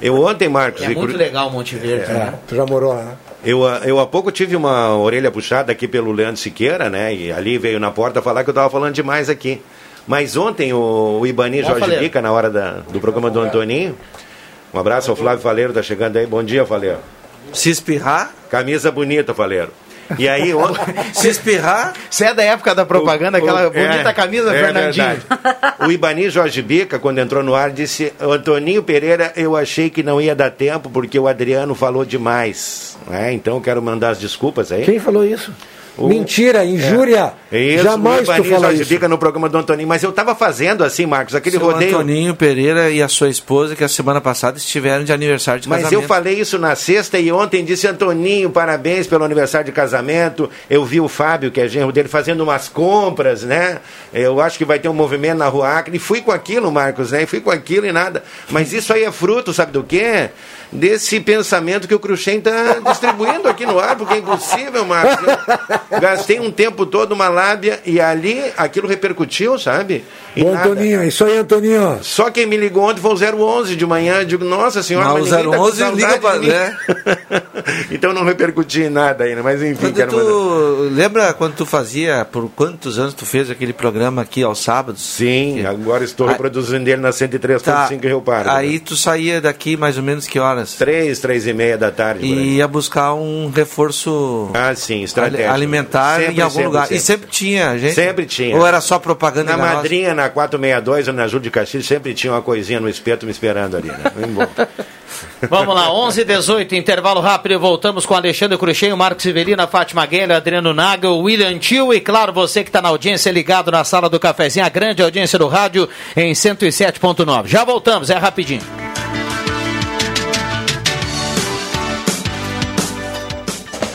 Eu ontem, Marcos, É muito Cru- legal o Monte Verde. É, né? tu já morou lá, né? Eu, ah, eu há pouco tive uma orelha puxada aqui pelo Leandro Siqueira, né? E ali veio na porta falar que eu estava falando demais aqui. Mas ontem o, o Ibani Ó, Jorge Faleiro. Bica, na hora da- do programa do Antoninho, um abraço ao Flávio Faleiro, tá chegando aí. Bom dia, Faleiro. Se espirrar, Camisa bonita, Faleiro. E aí, se espirrar, Você é da época da propaganda, aquela bonita camisa, é Fernandinho. verdade. O Ibani Jorge Bica, quando entrou no ar, disse: Antoninho Pereira, eu achei que não ia dar tempo porque o Adriano falou demais. É, então quero mandar as desculpas aí. Quem falou isso? O- Mentira, injúria. É Isso, Jamais tu fala isso. Bica no programa do Antoninho, mas eu tava fazendo assim, Marcos, aquele seu rodeio. Antoninho Pereira e a sua esposa, que a semana passada estiveram de aniversário de Mas casamento. eu falei isso na sexta e ontem disse Antoninho, parabéns pelo aniversário de casamento. Eu vi o Fábio, que é genro dele, fazendo umas compras, né? Eu acho que vai ter um movimento na rua Acre. E fui com aquilo, Marcos, né? E fui com aquilo e nada. Mas isso aí é fruto, sabe do quê? Desse pensamento que o Cruxem está distribuindo aqui no ar, porque é impossível, Marcos. Eu gastei um tempo todo uma lábia e ali aquilo repercutiu, sabe? E Ô, nada. Antoninho, é isso aí, Antoninho. Só quem me ligou ontem foi o 011 de manhã. Eu digo, nossa senhora, Não, mas o ninguém tá com 011 saudade liga mim. né? então não repercuti em nada ainda, mas enfim, Quando quero mandar. tu, lembra quando tu fazia, por quantos anos tu fez aquele programa aqui aos sábados? Sim, agora estou Ah, reproduzindo ele na 103.5 Rio Pardo. Aí tu saía daqui mais ou menos que horas? Horas. Três, três e meia da tarde. E ia buscar um reforço Ah, sim, estratégico. alimentar Sempre, em algum sempre, lugar. sempre. E sempre tinha, gente. Sempre tinha. Ou era só propaganda Na? Madrinha, na 462 ou na Júlio de Castilhos, sempre tinha uma coisinha no espeto me esperando ali, né? Vamos lá, 11 e 18, intervalo rápido e voltamos com Alexandre Cruxem, Marcos Severina, Fátima Guelha, Adriano Nagel, William Tio e claro, você que está na audiência ligado na sala do cafezinho, a grande audiência do rádio em 107.9. Já voltamos, é rapidinho.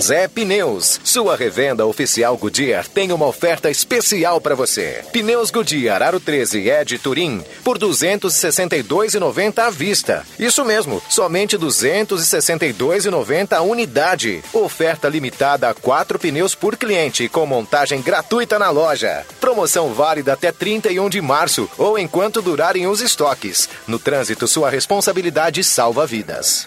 Zé Pneus, sua revenda oficial Goodyear tem uma oferta especial para você. Pneus Goodyear Aro 13 Ed Turim por 262,90 à vista. Isso mesmo, somente 262,90 a unidade. Oferta limitada a quatro pneus por cliente com montagem gratuita na loja. Promoção válida até 31 de março ou enquanto durarem os estoques. No trânsito, sua responsabilidade salva vidas.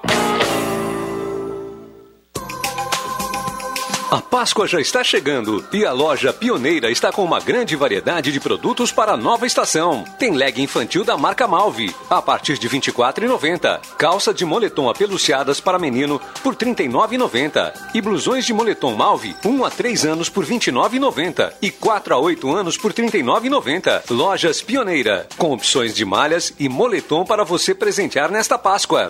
A Páscoa já está chegando e a loja Pioneira está com uma grande variedade de produtos para a nova estação. Tem leg infantil da marca Malve, a partir de R$ 24,90. Calça de moletom apeluciadas para menino por R$ 39,90. E blusões de moletom Malve, 1 a 3 anos por R$ 29,90. E 4 a 8 anos por R$ 39,90. Lojas Pioneira, com opções de malhas e moletom para você presentear nesta Páscoa.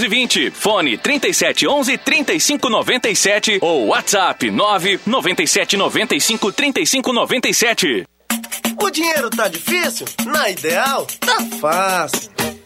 720. Fone 3711 3597 ou WhatsApp 997 95 3597. O dinheiro tá difícil? Na Ideal, tá fácil.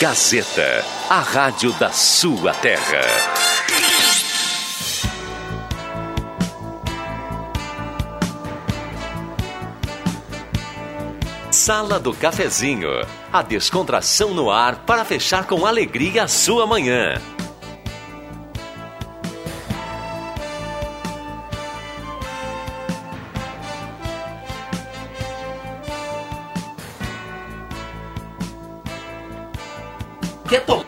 Gazeta, a rádio da sua terra. Sala do Cafezinho, a descontração no ar para fechar com alegria a sua manhã. Quer tomar?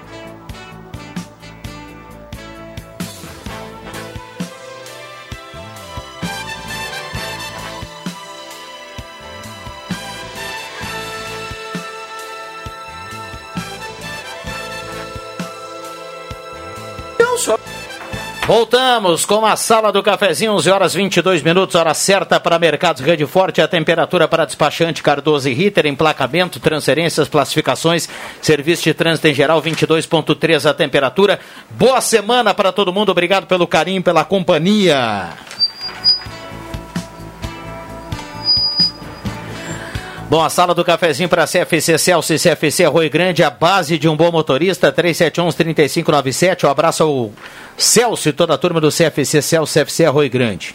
Eu só. Voltamos com a sala do cafezinho, 11 horas 22 minutos, hora certa para Mercados Rede Forte, a temperatura para despachante Cardoso e Ritter, emplacamento, transferências, classificações, serviço de trânsito em geral, 22.3 a temperatura. Boa semana para todo mundo, obrigado pelo carinho, pela companhia. Bom, a sala do cafezinho para CFC Celso e CFC Arroio Grande, a base de um bom motorista, 371-3597. Um abraço ao Celso e toda a turma do CFC Celso, CFC Arroio Grande.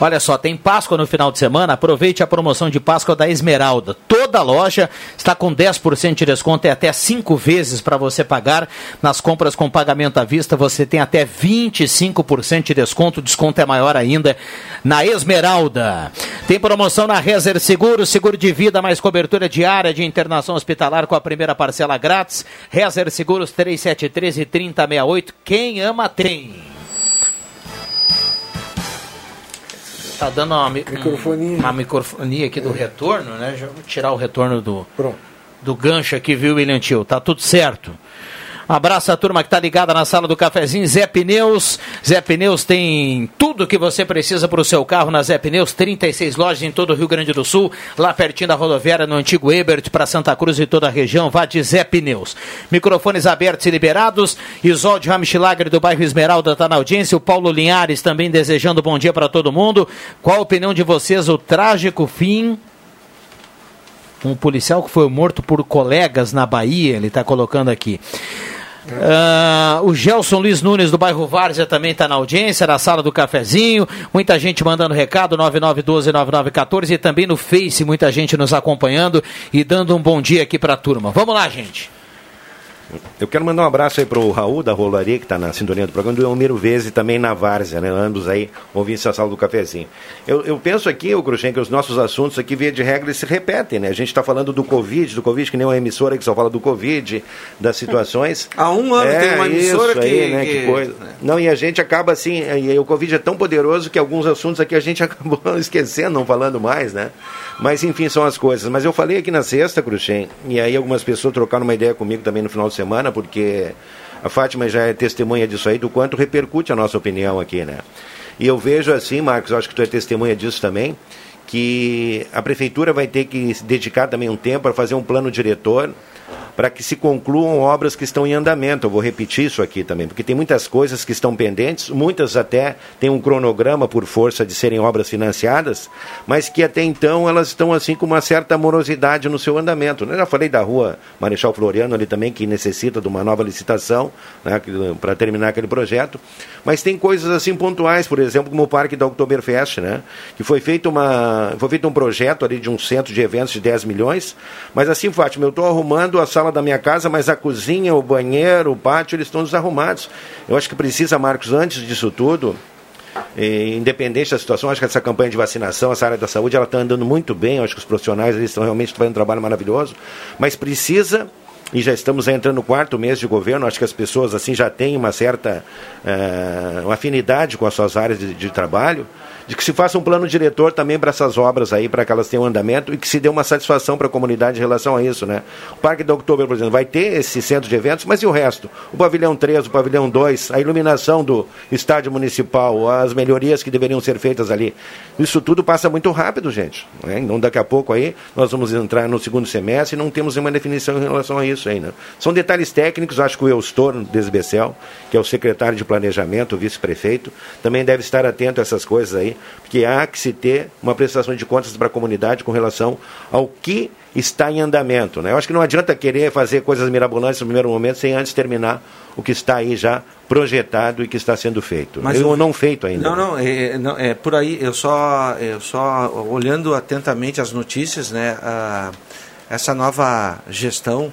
Olha só, tem Páscoa no final de semana. Aproveite a promoção de Páscoa da Esmeralda. Toda loja está com 10% de desconto e até 5 vezes para você pagar. Nas compras com pagamento à vista, você tem até 25% de desconto. O desconto é maior ainda na Esmeralda. Tem promoção na Rezer Seguro, seguro de vida, mais cobertura diária de internação hospitalar com a primeira parcela grátis. Rezer Seguros 3713 e 3068. Quem ama tem. Tá dando uma, mi- Microfonia. uma microfonia aqui do retorno, né? Já vou tirar o retorno do, do gancho aqui, viu, William Tio? Tá tudo certo. Abraço à turma que tá ligada na sala do cafezinho, Zé Pneus. Zé Pneus tem tudo que você precisa para o seu carro na Zé Pneus, 36 lojas em todo o Rio Grande do Sul, lá pertinho da rodoviária, no antigo Ebert, para Santa Cruz e toda a região. Vá de Zé Pneus. Microfones abertos e liberados. Isolde Ramschlager do bairro Esmeralda está na audiência. O Paulo Linhares também desejando bom dia para todo mundo. Qual a opinião de vocês? O trágico fim um policial que foi morto por colegas na Bahia, ele está colocando aqui. Ah, o Gelson Luiz Nunes do bairro Várzea também está na audiência, na sala do cafezinho. Muita gente mandando recado, 9912-9914 e também no Face, muita gente nos acompanhando e dando um bom dia aqui para a turma. Vamos lá, gente. Eu quero mandar um abraço aí pro Raul da Rolaria, que está na sintonia do programa, do Elmiro Veze também na Várzea, né? Ambos aí ouvindo essa sala do cafezinho. Eu, eu penso aqui, o Cruxem, que os nossos assuntos aqui, via de regra, se repetem, né? A gente está falando do Covid, do Covid, que nem uma emissora que só fala do Covid, das situações. Há um ano é, tem uma emissora isso que, aí, né? que- que coisa. Não, e a gente acaba assim, e o Covid é tão poderoso que alguns assuntos aqui a gente acabou esquecendo, não falando mais, né? Mas enfim, são as coisas. Mas eu falei aqui na sexta, Cruxem, e aí algumas pessoas trocaram uma ideia comigo também no final de semana, porque a Fátima já é testemunha disso aí, do quanto repercute a nossa opinião aqui, né? E eu vejo assim, Marcos, acho que tu é testemunha disso também, que a prefeitura vai ter que se dedicar também um tempo para fazer um plano diretor para que se concluam obras que estão em andamento. Eu vou repetir isso aqui também, porque tem muitas coisas que estão pendentes, muitas até têm um cronograma por força de serem obras financiadas, mas que até então elas estão assim com uma certa morosidade no seu andamento. Eu já falei da rua Marechal Floriano ali também, que necessita de uma nova licitação né, para terminar aquele projeto, mas tem coisas assim pontuais, por exemplo, como o Parque da Oktoberfest, né, que foi feito, uma, foi feito um projeto ali de um centro de eventos de 10 milhões, mas assim, Fátima, eu estou arrumando a sala da minha casa, mas a cozinha, o banheiro, o pátio, eles estão desarrumados. Eu acho que precisa, Marcos, antes disso tudo, eh, independente da situação, acho que essa campanha de vacinação, essa área da saúde, ela está andando muito bem. Eu acho que os profissionais eles estão realmente fazendo um trabalho maravilhoso, mas precisa e já estamos entrando no quarto mês de governo, acho que as pessoas assim já têm uma certa uma afinidade com as suas áreas de, de trabalho, de que se faça um plano diretor também para essas obras aí, para que elas tenham andamento e que se dê uma satisfação para a comunidade em relação a isso, né? O Parque do Outubro, por exemplo, vai ter esse centro de eventos, mas e o resto? O pavilhão 3, o pavilhão 2, a iluminação do estádio municipal, as melhorias que deveriam ser feitas ali. Isso tudo passa muito rápido, gente. Né? Então daqui a pouco aí nós vamos entrar no segundo semestre e não temos nenhuma definição em relação a isso ainda. São detalhes técnicos, acho que o Eustor Desbecel, que é o secretário de planejamento, o vice-prefeito, também deve estar atento a essas coisas aí, porque há que se ter uma prestação de contas para a comunidade com relação ao que está em andamento. Né? Eu acho que não adianta querer fazer coisas mirabolantes no primeiro momento sem antes terminar o que está aí já projetado e que está sendo feito. Mas eu o- não feito ainda. Não, não, é, não, é por aí. Eu só, eu só olhando atentamente as notícias, né? ah, essa nova gestão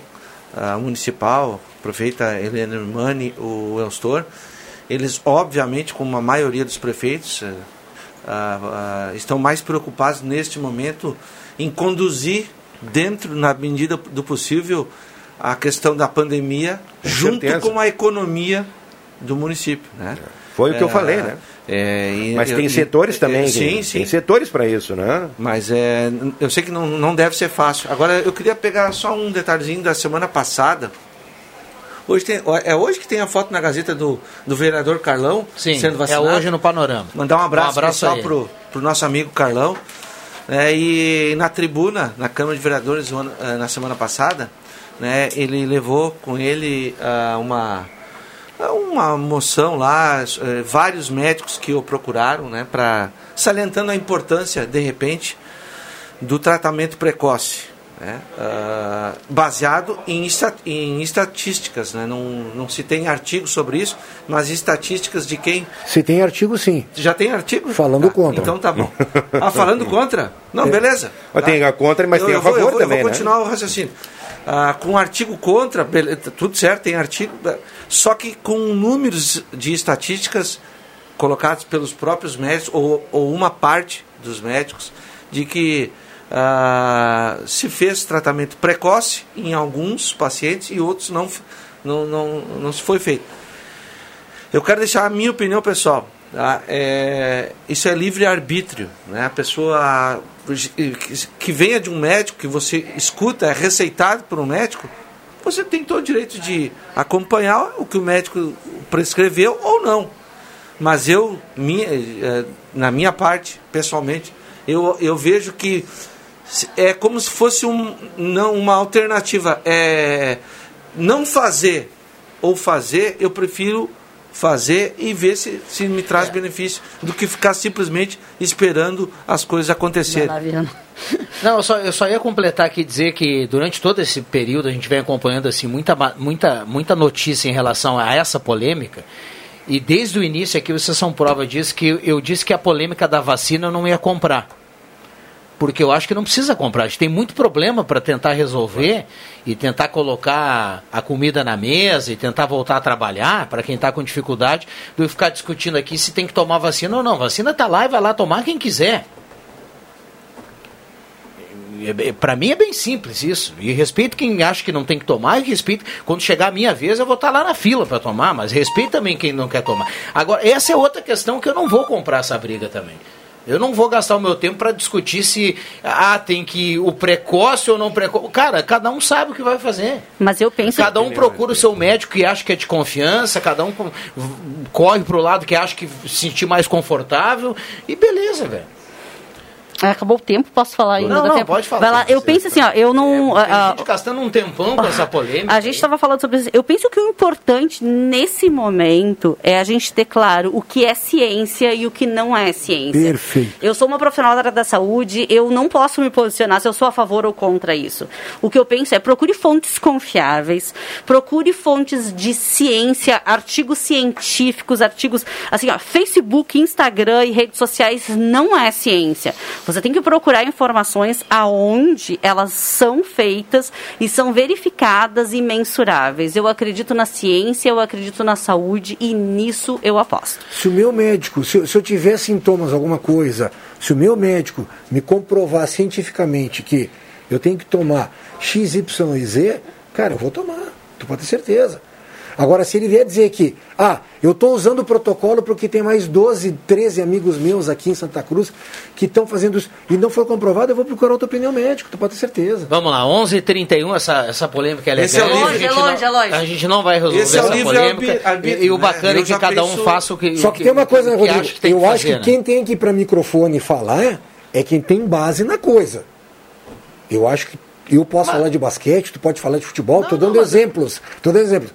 ah, municipal, prefeita Helena Mani, o Elstor, eles obviamente, como a maioria dos prefeitos, eh, ah, ah, estão mais preocupados neste momento em conduzir dentro, na medida do possível, a questão da pandemia junto certeza. com a economia do município, né? Foi o que eu É, falei, né? é, e- Mas tem e- setores é, também, sim, que- sim. tem setores para isso, né? Mas é, eu sei que não, não deve ser fácil. Agora, eu queria pegar só um detalhezinho da semana passada. Hoje tem, é hoje que tem a foto na Gazeta do, do vereador Carlão Sim, sendo é vacinado. hoje no Panorama. Mandar um abraço, Um abraço ele. pro, pro nosso amigo Carlão. É, e na tribuna, na Câmara de Vereadores, eh, na semana passada, né, ele levou com ele ah, uma, uma moção lá, eh, vários médicos que o procuraram, né, para salientando a importância, de repente, do tratamento precoce. Né, ah, baseado em, esta- em estatísticas, né, não, não se tem artigo sobre isso, mas estatísticas de quem Se tem artigo, sim. já tem artigo? Falando contra. Então tá bom. Ah, falando contra? Não, É. beleza. Mas tem a contra, mas Eu- tem a eu vou- favor eu vou, também, Eu vou né? continuar o raciocínio. Ah, com artigo contra, bele- tudo certo, tem artigo, só que com números de estatísticas colocados pelos próprios médicos, ou, ou uma parte dos médicos, de que ah, se fez tratamento precoce em alguns pacientes e outros não, não, não, não se foi feito. Eu quero deixar a minha opinião pessoal. tá? É, isso é livre-arbítrio. Né? A pessoa que- venha de um médico, que você escuta, é receitado por um médico, você tem todo o direito de acompanhar o que o médico prescreveu ou não. Mas eu, minha, eh, na minha parte, pessoalmente, eu, eu vejo que é como se fosse um, não, uma alternativa. É, não fazer ou fazer, eu prefiro fazer e ver se, se me traz benefício do que ficar simplesmente esperando as coisas acontecerem. Não, eu só, eu só ia completar aqui e dizer que durante todo esse período a gente vem acompanhando assim muita, muita, muita notícia em relação a essa polêmica. E desde o início aqui vocês são prova disso que eu, eu disse que a polêmica da vacina eu não ia comprar. Porque eu acho que não precisa comprar. A gente tem muito problema para tentar resolver e tentar colocar a comida na mesa e tentar voltar a trabalhar para quem está com dificuldade do ficar discutindo aqui se tem que tomar vacina ou não. Vacina está lá e vai lá tomar quem quiser. Para mim é bem simples isso. E respeito quem acha que não tem que tomar, e respeito quando chegar a minha vez eu vou estar lá na fila para tomar, mas respeito também quem não quer tomar. Agora, essa é outra questão que eu não vou comprar essa briga também. Eu não vou gastar o meu tempo para discutir se ah, tem que o precoce ou não precoce. Cara, cada um sabe o que vai fazer. Mas eu penso. Cada um procura o seu médico que acha que é de confiança, cada um corre pro lado que acha que se sentir mais confortável e beleza, velho. Ah, Acabou o tempo, posso falar ainda? Não, não, tempo? pode falar. Vai lá, eu penso assim, ó, eu não. Tem ah, gente gastando um tempão com essa polêmica. A gente estava falando sobre isso. Eu penso que o importante nesse momento é a gente ter claro o que é ciência e o que não é ciência. Perfeito. Eu sou uma profissional da área da saúde, eu não posso me posicionar se eu sou a favor ou contra isso. O que eu penso é procure fontes confiáveis, procure fontes de ciência, artigos científicos, artigos assim, ó, Facebook, Instagram e redes sociais não é ciência. Você tem que procurar informações aonde elas são feitas e são verificadas e mensuráveis. Eu acredito na ciência, eu acredito na saúde e nisso eu aposto. Se o meu médico, se eu, se eu tiver sintomas, alguma coisa, se o meu médico me comprovar cientificamente que eu tenho que tomar X, Y e Z, cara, eu vou tomar, tu pode ter certeza. Agora, se ele vier dizer que, ah, eu estou usando o protocolo porque tem mais 12, 13 amigos meus aqui em Santa Cruz que estão fazendo isso e não foi comprovado, eu vou procurar outra opinião médica, tu pode ter certeza. Vamos lá, 11h31, essa, essa polêmica é Esse é o legal. livre- a, gente É longe, não, é longe. a gente não vai resolver Esse é o essa polêmica. arbítrio, e, e o né? bacana é Eu que cada um penso- faça o que. Só que que- tem uma coisa, que Rodrigo, que tem eu que acho fazer, que né? quem tem que ir para microfone falar é quem tem base na coisa. Eu acho que eu posso falar de basquete, tu pode falar de futebol, estou dando exemplos. Tô dando exemplos.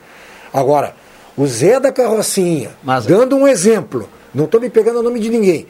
Agora, o Zé da Carrocinha, dando um exemplo, não estou me pegando o nome de ninguém.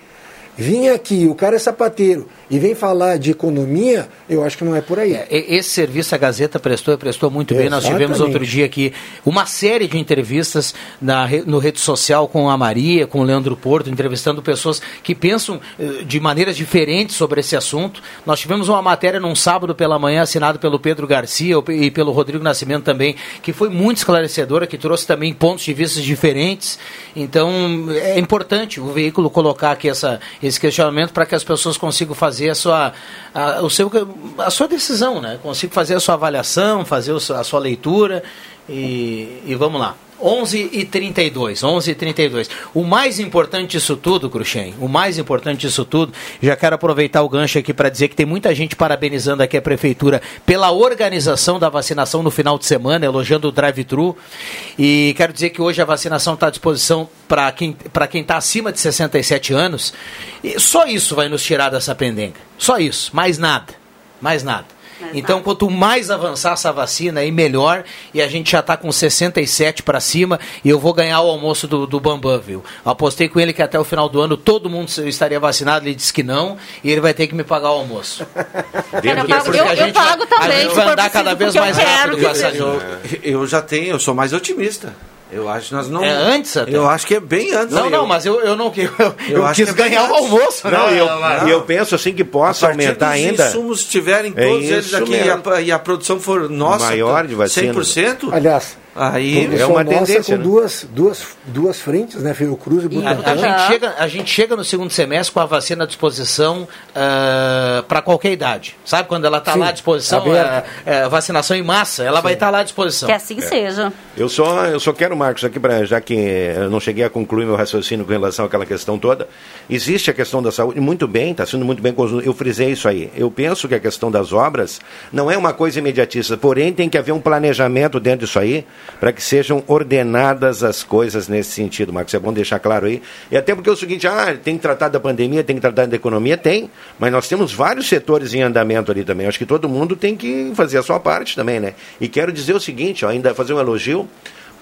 Vinha aqui, o cara é sapateiro e vem falar de economia, eu acho que não é por aí. E- Esse serviço a Gazeta prestou prestou muito bem. Nós tivemos Exatamente. outro dia aqui uma série de entrevistas na, no rede social com a Maria, com o Leandro Porto, entrevistando pessoas que pensam eh, de maneiras diferentes sobre esse assunto. Nós tivemos uma matéria num sábado pela manhã, assinado pelo Pedro Garcia e pelo Rodrigo Nascimento também, que foi muito esclarecedora, que trouxe também pontos de vista diferentes. Então, é importante o veículo colocar aqui essa, esse questionamento para que as pessoas consigam fazer a sua, a, o seu, a sua decisão, né? Consigam fazer a sua avaliação, fazer a sua leitura e, e vamos lá. 11 e 32, 11 e 32. O mais importante disso tudo, Cruxem, o mais importante disso tudo, já quero aproveitar o gancho aqui para dizer que tem muita gente parabenizando aqui a prefeitura pela organização da vacinação no final de semana, elogiando o drive-thru. E quero dizer que hoje a vacinação está à disposição para quem para quem está acima de 67 anos. E só isso vai nos tirar dessa pendenga. Só isso, mais nada. Mais nada. Então, quanto mais avançar essa vacina, aí melhor. E a gente já está com 67 para cima. E eu vou ganhar o almoço do, do Bambam, viu? Apostei com ele que até o final do ano todo mundo estaria vacinado. Ele disse que não. E ele vai ter que me pagar o almoço. Eu pago, Porque eu, a eu gente pago vai- a também. gente se vai andar preciso, cada vez mais rápido com essa. Eu, eu já tenho, eu sou mais otimista. Eu acho que nós não. É antes até? Eu acho que é bem antes. Não, Eu- não, mas eu, eu não eu, eu, Eu acho quis que é ganhar o almoço, Não, né? e eu, e eu penso assim que possa aumentar dos ainda. insumos estiverem É todos eles isso aqui e a, e a produção for nossa, Maior de vacina. 100%, Aliás, aí é uma tendência, com né? duas, duas, duas frentes, né? Fiocruz e A, Butantan. a gente chega, a gente chega no segundo semestre com a vacina à disposição para qualquer idade. Sabe quando ela está Sim, lá à disposição, aberta. é, é, vacinação em massa, ela vai estar lá à disposição. Que assim seja. Eu só, eu só quero, Marcos, aqui para já que eu não cheguei a concluir meu raciocínio com relação àquela questão toda, existe a questão da saúde, muito bem, está sendo muito bem conduzido. Eu frisei isso aí. Eu penso que a questão das obras não é uma coisa imediatista, porém tem que haver um planejamento dentro disso aí para que sejam ordenadas as coisas nesse sentido, Marcos. É bom deixar claro aí. E até porque é o seguinte, ah, tem que tratar da pandemia, tem que tratar da economia, tem, mas nós temos vários setores em andamento ali também. Acho que todo mundo tem que fazer a sua parte também, né? E quero dizer o seguinte, ó, ainda fazer um elogio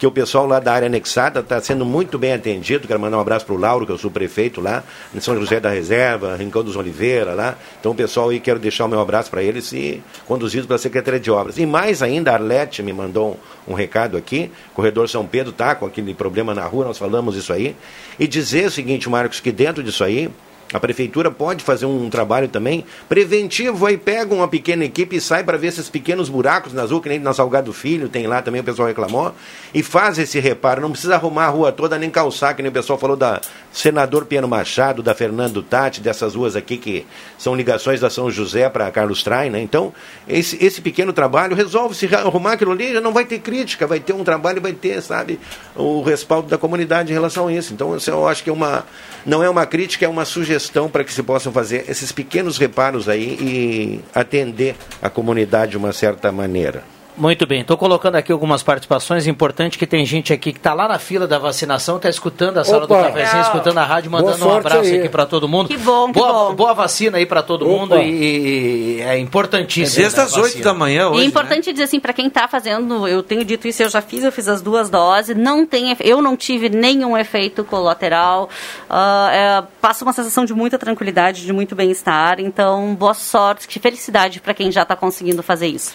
que o pessoal lá da área anexada está sendo muito bem atendido. Quero mandar um abraço para o Lauro, que eu sou prefeito lá, em São José da Reserva, Rincão dos Oliveira lá. Então, o pessoal aí, quero deixar o meu abraço para eles e conduzidos pela Secretaria de Obras. E mais ainda, a Arlete me mandou um, um recado aqui, Corredor São Pedro está com aquele problema na rua, nós falamos isso aí. E dizer o seguinte, Marcos, que dentro disso aí, a prefeitura pode fazer um trabalho também preventivo, aí pega uma pequena equipe e sai para ver esses pequenos buracos nas ruas, que nem na Salgado Filho, tem lá também, o pessoal reclamou, e faz esse reparo. Não precisa arrumar a rua toda, nem calçar, que nem o pessoal falou da Senador Piano Machado, da Fernando Tati, dessas ruas aqui que são ligações da São José para Carlos Trai, né? Então, esse, esse pequeno trabalho resolve se arrumar aquilo ali, já não vai ter crítica, vai ter um trabalho, vai ter, sabe, o respaldo da comunidade em relação a isso. Então, isso eu acho que é uma, não é uma crítica, é uma sugestão para que se possam fazer esses pequenos reparos aí e atender a comunidade de uma certa maneira. Muito bem, estou colocando aqui algumas participações. Importante que tem gente aqui que está lá na fila da vacinação, está escutando a sala Opa! do cafezinho, escutando a rádio, mandando um abraço aí. aqui para todo mundo. Que bom, que boa, bom. boa vacina aí para todo Opa! mundo e, e é importantíssimo. desde né, as 8 vacina. da manhã E hoje. é né? importante dizer assim, para quem está fazendo, eu tenho dito isso, eu já fiz, eu fiz as duas doses, não tem, eu não tive nenhum efeito colateral, ah, é, passa uma sensação de muita tranquilidade, de muito bem-estar, então boa sorte, que felicidade para quem já está conseguindo fazer isso.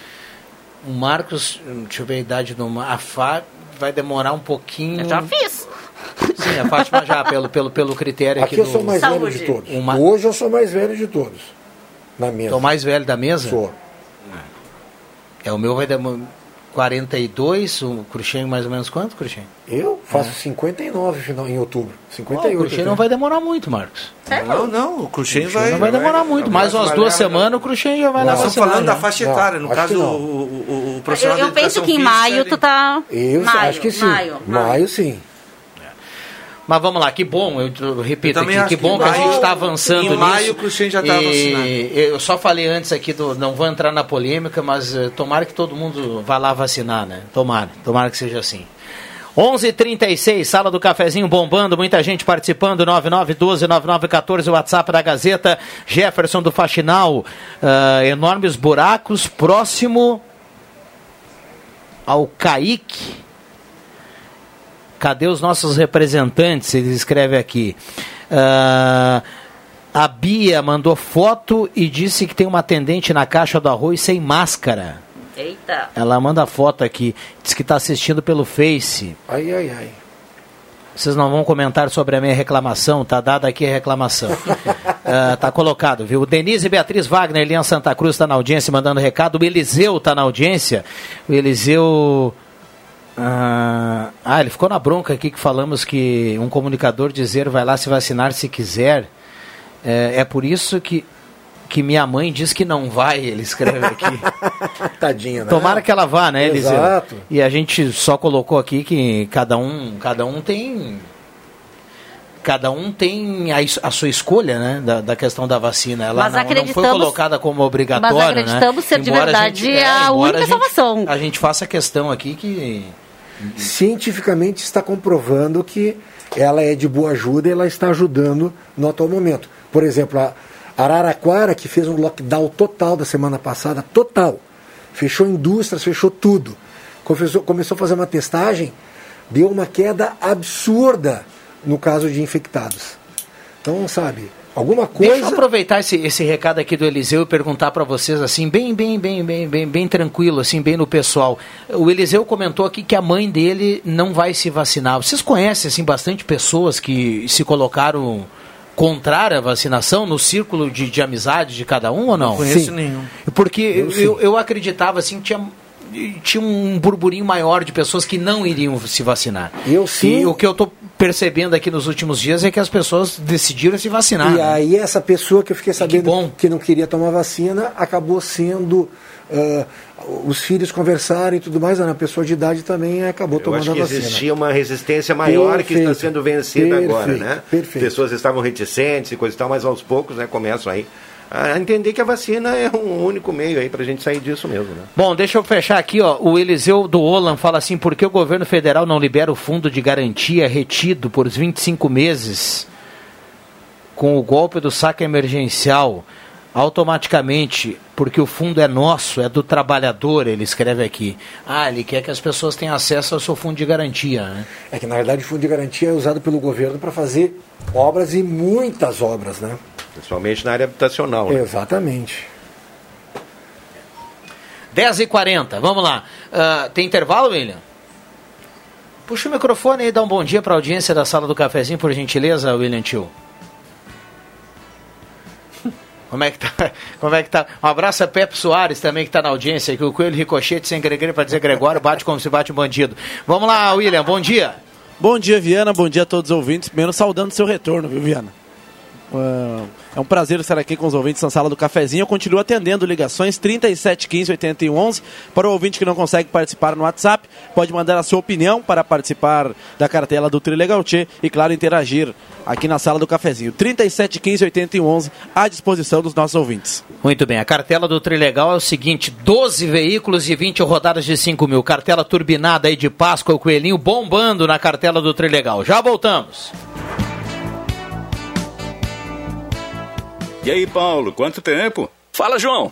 O Marcos, deixa eu ver a idade do Mar- A Fá vai demorar um pouquinho. Eu já fiz. Sim, a Fátima já, pelo, pelo, pelo critério aqui, Aqui eu do. sou mais Saúde. velho de todos. Uma- Hoje eu sou mais velho de todos. Na mesa. Tô mais velho da mesa? Sou. É, o meu vai demorar 42, o Cruxem mais ou menos quanto, Cruxem? Eu faço 59 final, em outubro. Ó, 58. o Cruxem não vai demorar muito, Marcos. Não, não, o Cruxem vai. Não vai demorar muito. Mais umas duas semanas o Cruxem já vai lá Nós estamos falando da faixa etária, no caso, o, o, o Eu, profissional da eu penso que em maio tu tá... Eu maio, acho que sim. Maio, Maio, sim. Mas vamos lá, que bom, eu, repito Eu aqui, que bom em que a gente está avançando em nisso. maio o Cruxem já tá E vacinado. Eu só falei antes aqui, do, não vou entrar na polêmica, mas eh, tomara que todo mundo vá lá vacinar, né? Tomara, tomara que seja assim. 11:36 sala do cafezinho bombando, muita gente participando, 9912-9914, o WhatsApp da Gazeta, Jefferson do Faxinal, ah, enormes buracos, próximo ao Caique, Cadê os nossos representantes? Ele escreve aqui. Ah, a Bia mandou foto e disse que tem uma atendente na caixa do arroz sem máscara. Eita. Ela manda foto aqui. Diz que está assistindo pelo Face. Ai, ai, ai. Vocês não vão comentar sobre a minha reclamação, tá dada aqui a reclamação. Ah, tá colocado, viu? Denise Beatriz Wagner, Elian Santa Cruz está na audiência mandando recado. O Eliseu está na audiência. O Eliseu. Ah, ah, ele ficou na bronca aqui que falamos que um comunicador dizer vai lá se vacinar se quiser. É, é por isso que. que minha mãe diz que não vai, ele escreve aqui. Tadinha, né? Tomara que ela vá, né, Eliseu? Exato. E a gente só colocou aqui que cada um, cada um tem cada um tem a, a sua escolha, né, da, da questão da vacina. Ela Mas não, não foi colocada como obrigatória, mas acreditamos né? ser de Embora verdade gente- a embora única gente- salvação. A gente faça questão aqui que Cientificamente está comprovando que ela é de boa ajuda e ela está ajudando no atual momento. Por exemplo, a Araraquara, que fez um lockdown total da semana passada, total. Fechou indústrias, fechou tudo. Começou, começou a fazer uma testagem, deu uma queda absurda no caso de infectados. Então, sabe, alguma coisa. Deixa eu aproveitar esse, esse recado aqui do Eliseu e perguntar para vocês assim, bem, bem, bem, bem, bem, bem tranquilo, assim, bem no pessoal. O Eliseu comentou aqui que a mãe dele não vai se vacinar. Vocês conhecem assim bastante pessoas que se colocaram contrária à vacinação no círculo de, de amizade de cada um ou não? Não conheço nenhum. Porque Eu eu, sim. eu, eu acreditava assim que tinha tinha um burburinho maior de pessoas que não iriam se vacinar. Eu sim. E o que eu estou percebendo aqui nos últimos dias é que as pessoas decidiram se vacinar. E né? aí essa pessoa que eu fiquei sabendo que, não queria tomar vacina acabou sendo. ah, os filhos conversaram e tudo mais, a pessoa de idade também acabou Eu tomando acho que a vacina. existia uma resistência maior que está Perfeito. sendo vencida agora, Perfeito, né? perfeito. Pessoas estavam reticentes e coisa e tal, mas aos poucos, né, começam aí a entender que a vacina é um único meio aí para a gente sair disso mesmo, né? Bom, deixa eu fechar aqui, ó. O Eliseu do Olan fala assim: por que o governo federal não libera o fundo de garantia retido por 25 meses com o golpe do saque emergencial automaticamente? Porque o fundo é nosso, é do trabalhador, ele escreve aqui. Ah, ele quer que as pessoas tenham acesso ao seu fundo de garantia, né? É que na verdade o fundo de garantia é usado pelo governo para fazer obras e muitas obras, né? Principalmente na área habitacional. né? Exatamente. 10h40, vamos lá. Ah, tem intervalo, William? Puxa o microfone aí e dá um bom dia para a audiência da sala do cafezinho, por gentileza, William Tio. Como é que tá? Como é que tá? Um abraço a Pepe Soares também que está na audiência, que o Coelho Ricochete sem Gregre para dizer Gregório bate como se bate um bandido. Vamos lá, William, bom dia. Bom dia, Viana. Bom dia a todos os ouvintes. Primeiro, saudando seu retorno, viu, Viana? Ah, É um prazer estar aqui com os ouvintes na sala do cafezinho. Eu continuo atendendo ligações 37 15 81 11. Para o ouvinte que não consegue participar no WhatsApp, pode mandar a sua opinião para participar da cartela do Trilegal Tchê e, claro, interagir aqui na sala do cafezinho. 37 15 81 11 à disposição dos nossos ouvintes. Muito bem, a cartela do Trilegal é o seguinte: 12 veículos e 20 rodadas de 5 mil. Cartela turbinada aí de Páscoa, o Coelhinho bombando na cartela do Trilegal. Já voltamos. E aí, Paulo, quanto tempo? Fala, João.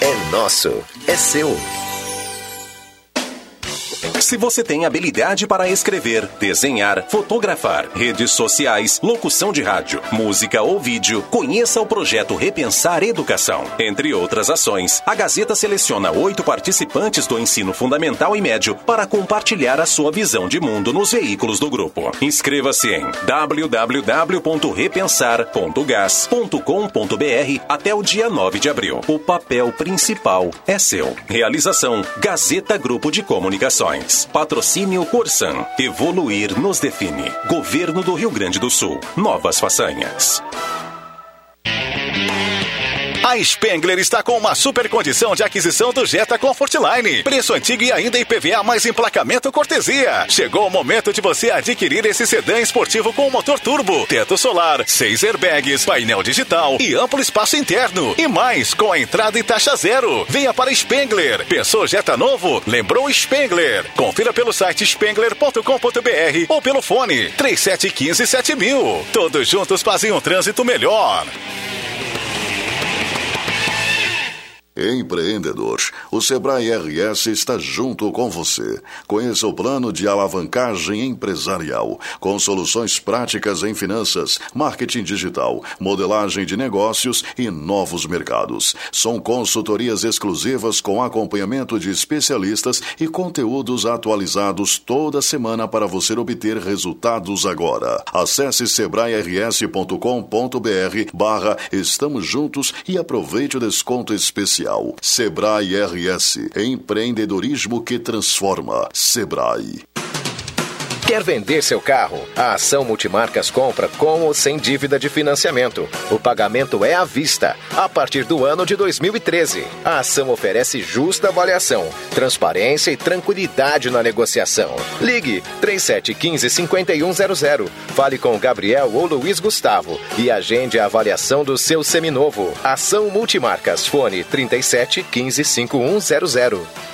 é nosso, é seu. Se você tem habilidade para escrever, desenhar, fotografar, redes sociais, locução de rádio, música ou vídeo, conheça o projeto Repensar Educação. Entre outras ações, a Gazeta seleciona oito participantes do ensino fundamental e médio para compartilhar a sua visão de mundo nos veículos do grupo. Inscreva-se em www.repensar.gas.com.br até o dia 9 de abril. O papel principal é seu. Realização Gazeta Grupo de Comunicações. Patrocínio Corsan. Evoluir nos define. Governo do Rio Grande do Sul. Novas façanhas. A Spengler está com uma super condição de aquisição do Jetta Comfortline. Preço antigo e ainda IPVA mais emplacamento cortesia. Chegou o momento de você adquirir esse sedã esportivo com motor turbo, teto solar, seis airbags, painel digital e amplo espaço interno. E mais, com a entrada e taxa zero. Venha para Spengler. Pensou Jetta novo? Lembrou Spengler. Confira pelo site spengler.com.br ou pelo fone 3715 7000. Todos juntos fazem um trânsito melhor. Empreendedor, o Sebrae RS está junto com você. Conheça o plano de alavancagem empresarial, com soluções práticas em finanças, marketing digital, modelagem de negócios e novos mercados. São consultorias exclusivas com acompanhamento de especialistas e conteúdos atualizados toda semana para você obter resultados agora. Acesse sebrae-rs.com.br barra Estamos Juntos e aproveite o desconto especial. Sebrae RS. Empreendedorismo que transforma. Sebrae. Quer vender seu carro? A Ação Multimarcas compra com ou sem dívida de financiamento. O pagamento é à vista, a partir do ano de 2013. A ação oferece justa avaliação, transparência e tranquilidade na negociação. Ligue 3715-5100. Fale com Gabriel ou Luiz Gustavo e agende a avaliação do seu seminovo. Ação Multimarcas. Fone 37 15 5100.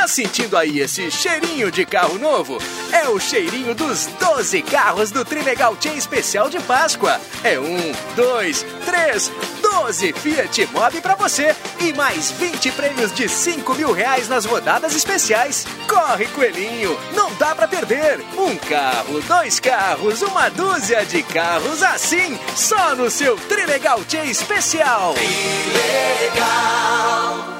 Tá sentindo aí esse cheirinho de carro novo? É o cheirinho dos 12 carros do Trilegal Tia Especial de Páscoa. É um, dois, três, 12 Fiat Mobi pra você e mais 20 prêmios de 5 mil reais nas rodadas especiais. Corre, coelhinho, não dá pra perder. Um carro, dois carros, uma dúzia de carros assim, só no seu Trilegal Tia Especial. O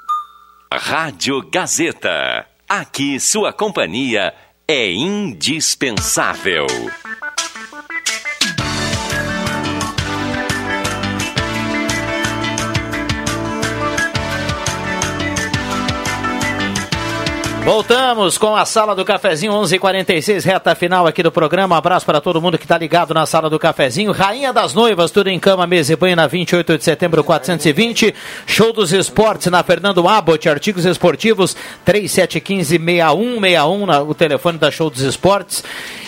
Rádio Gazeta. Aqui sua companhia é indispensável. Voltamos com a sala do cafezinho 11:46 reta final aqui do programa. Um abraço para todo mundo que está ligado na sala do cafezinho. Rainha das Noivas, tudo em cama, mesa e banho na 28 de setembro 420. Show dos Esportes na Fernando Abbott, artigos esportivos 3715 6161, o telefone da Show dos Esportes.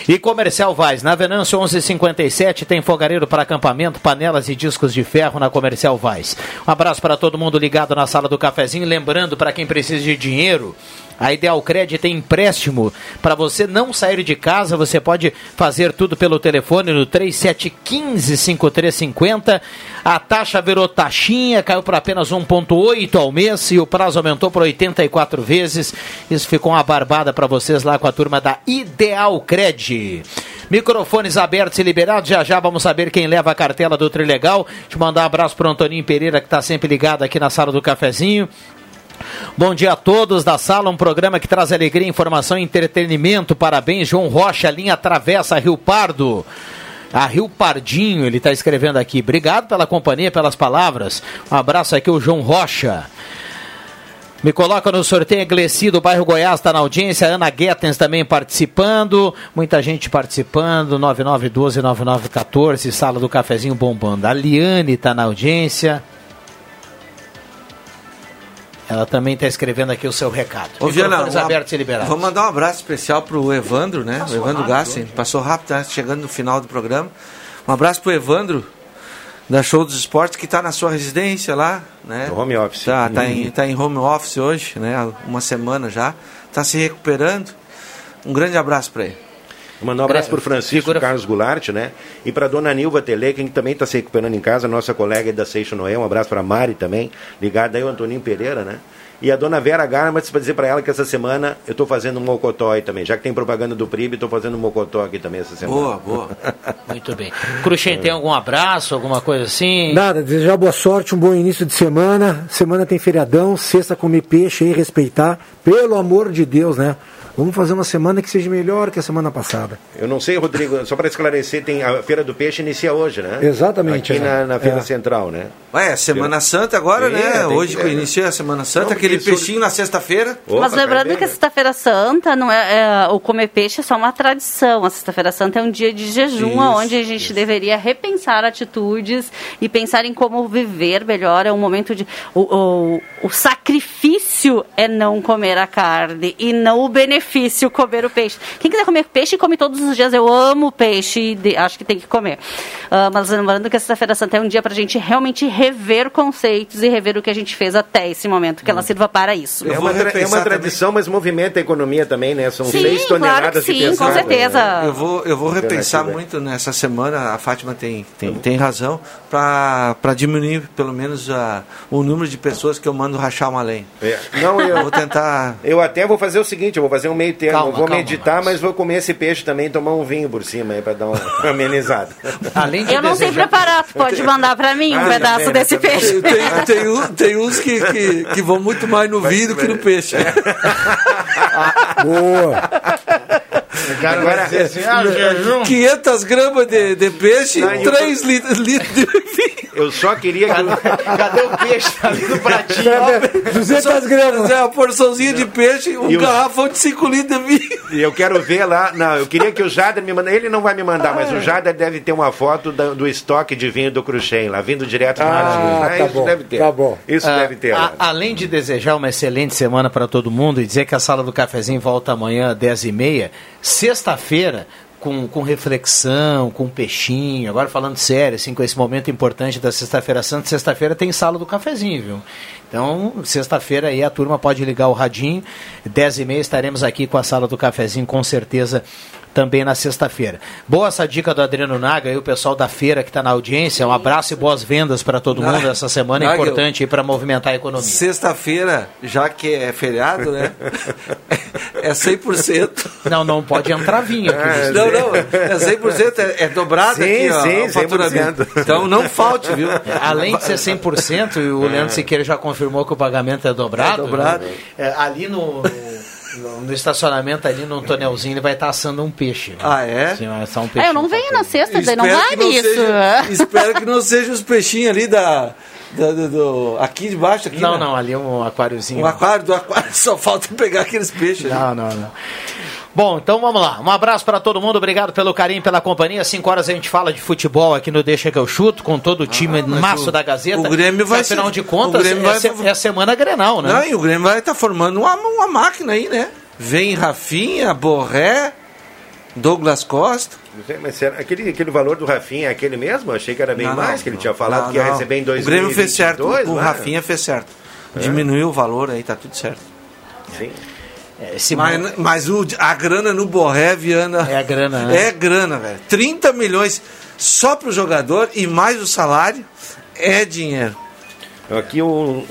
E Comercial Vaz, na Venâncio 1157 tem fogareiro para acampamento, panelas e discos de ferro na Comercial Vaz. Um abraço para todo mundo ligado na sala do cafezinho, lembrando para quem precisa de dinheiro, a Ideal Credit tem empréstimo para você não sair de casa. Você pode fazer tudo pelo telefone no 3715-5350. A taxa virou taxinha, caiu para apenas 1,8 ao mês e o prazo aumentou para 84 vezes. Isso ficou uma barbada para vocês lá com a turma da Ideal Credit. Microfones abertos e liberados. Já já vamos saber quem leva a cartela do Trilegal. Eu mandar um abraço para o Antoninho Pereira, que está sempre ligado aqui na sala do cafezinho. Bom dia a todos da sala, um programa que traz alegria, informação e entretenimento. Parabéns, João Rocha, linha Travessa Rio Pardo. A Rio Pardinho, ele está escrevendo aqui. Obrigado pela companhia, pelas palavras. Um abraço aqui, o João Rocha. Me coloca no sorteio Gleci do bairro Goiás, está na audiência. Ana Guetens também participando. Muita gente participando. 9912-9914, sala do cafezinho bombando. A Liane está na audiência. Ela também está escrevendo aqui o seu recado. Ô, Viana, um- e liberados. Vou mandar um abraço especial pro Evandro, né? Passou o Evandro Gassen. Passou rápido, tá chegando no final do programa. Um abraço pro Evandro, da Show dos Esportes, que está na sua residência lá, né? No home office. Tá, tá, em, tá em home office hoje, né? há Uma semana já. Tá se recuperando. Um grande abraço para ele. Mandar um abraço para o Francisco Carlos Goulart, né? E para dona Nilva Tele, que também está se recuperando em casa, nossa colega aí da Seixo Noé. Um abraço para Mari também, ligada aí o Antoninho Pereira, né? E a dona Vera Garmas, para dizer para ela que essa semana eu estou fazendo um mocotó aí também. Já que tem propaganda do PRIB, estou fazendo um mocotó aqui também essa semana. Boa, boa. Muito bem. Cruxem, tem algum abraço, alguma coisa assim? Nada, desejar boa sorte, um bom início de semana. Semana tem feriadão, sexta comer peixe aí, respeitar. Pelo amor de Deus, né? Vamos fazer uma semana que seja melhor que a semana passada. Eu não sei, Rodrigo, só para esclarecer, tem a Feira do Peixe inicia hoje, né? Exatamente, Aqui é. na, na Feira É. Central, né? Ué, Semana Santa agora, É, né? Hoje que- inicia a Semana Santa, Não, aquele peixinho na sexta-feira. Mas lembrando que a Sexta-feira Santa não é, é, o comer peixe é só uma tradição. A Sexta-feira Santa é um dia de jejum, Isso, onde a gente deveria repensar atitudes e pensar em como viver melhor. É um momento de. O, o, o sacrifício é não comer a carne e não o benefício comer o peixe. Quem quiser comer peixe, come todos os dias. Eu amo peixe e de- acho que tem que comer. Ah, mas lembrando que a Sexta-feira Santa é um dia para a gente realmente rever conceitos e rever o que a gente fez até esse momento, que ela sirva para isso. É uma, tra- é uma tradição, mas movimenta a economia também, né? São Sim, seis claro toneladas que de sim, pesado. com certeza. né? Eu vou, eu vou repensar muito nessa semana, a Fátima tem, tem, tem razão, para diminuir pelo menos a, o número de pessoas que eu mando rachar uma lenha. É. Não, eu vou tentar. Eu até vou fazer o seguinte, eu vou fazer um meio termo. Calma, vou calma, meditar, mas vou comer esse peixe também e tomar um vinho por cima aí pra dar uma amenizada. Além Eu não sei preparar, tu pode mandar para mim um Ah, pedaço também, desse também. peixe. Tem, tem, um- tem uns que, que, que vão muito mais no vinho do que no peixe. Boa! Agora, assim, 500 gramas de, de peixe e eu- 3 litros, litros de vinho. eu só queria que... Cadê o peixe ali no pratinho? 200 gramas. É uma porçãozinha de peixe, um E os- garrafão de 5 litros de vinho. E eu quero ver lá. Não, eu queria que o Jader me mandasse. Ele não vai me mandar, mas o Jader deve ter uma foto da- do estoque de vinho do Cruxem lá, vindo direto do Ah, Martins. né? tá Isso bom, deve ter. tá bom. Isso Ah, deve ter. a- além de desejar uma excelente semana para todo mundo e dizer que a sala do cafezinho volta amanhã às 10h30, sexta-feira. Com, com reflexão, com peixinho, agora falando sério, assim, com esse momento importante da Sexta-feira Santa, sexta-feira tem sala do cafezinho, viu? Então, sexta-feira aí a turma pode ligar o radinho, 10h30 estaremos aqui com a sala do cafezinho, com certeza, também na sexta-feira. Boa essa dica do Adriano Naga e o pessoal da feira que está na audiência. Um abraço e boas vendas para todo mundo Naga, essa semana, Naga, importante aí para movimentar a economia. Sexta-feira, já que é feriado, né? É 100%. Não, não pode entrar vinho aqui. Não, não, é 100%, é, é dobrado Sim, aqui ó, sim, o faturamento. 100%. Então não falte, viu? Além de ser 100%, e o Leandro Siqueira já confirmou que o pagamento é dobrado. É dobrado. né? É, ali no, no, estacionamento, ali no tonelzinho, ele vai estar assando um peixe. né? Ah, é? Sim, vai um Ah, peixe. eu não venho na sexta, daí não Espero que vale isso. Seja, espero que não sejam os peixinhos ali da, da- do, do- aqui de baixo. Aqui, Não, né? não, ali é um aquáriozinho. O aquário do aquário, só falta pegar aqueles peixes. ali. Não, não, não. Bom, então vamos lá. Um abraço para todo mundo. Obrigado pelo carinho, pela companhia. 5 horas a gente fala de futebol aqui no Deixa que eu chuto, com todo o time Ah, maço o- da Gazeta. o Grêmio vai Afinal de contas, o Grêmio é, vai- é a semana Grenal, né? Não, e o Grêmio vai estar formando uma, uma máquina aí, né? Vem Rafinha, Borré, Douglas Costa. Mas será, aquele, aquele valor do Rafinha é aquele mesmo? Eu achei que era bem Não, mais, não, que ele tinha falado não, que ia não. receber em 2022. O Grêmio fez certo, o né? Rafinha fez certo. Diminuiu o valor aí, tá tudo certo. Sim. Esse Mas, mas o, a grana no Borré, Viana. É a grana, né? É grana, velho. 30 milhões só pro jogador e mais o salário é dinheiro. Aqui um,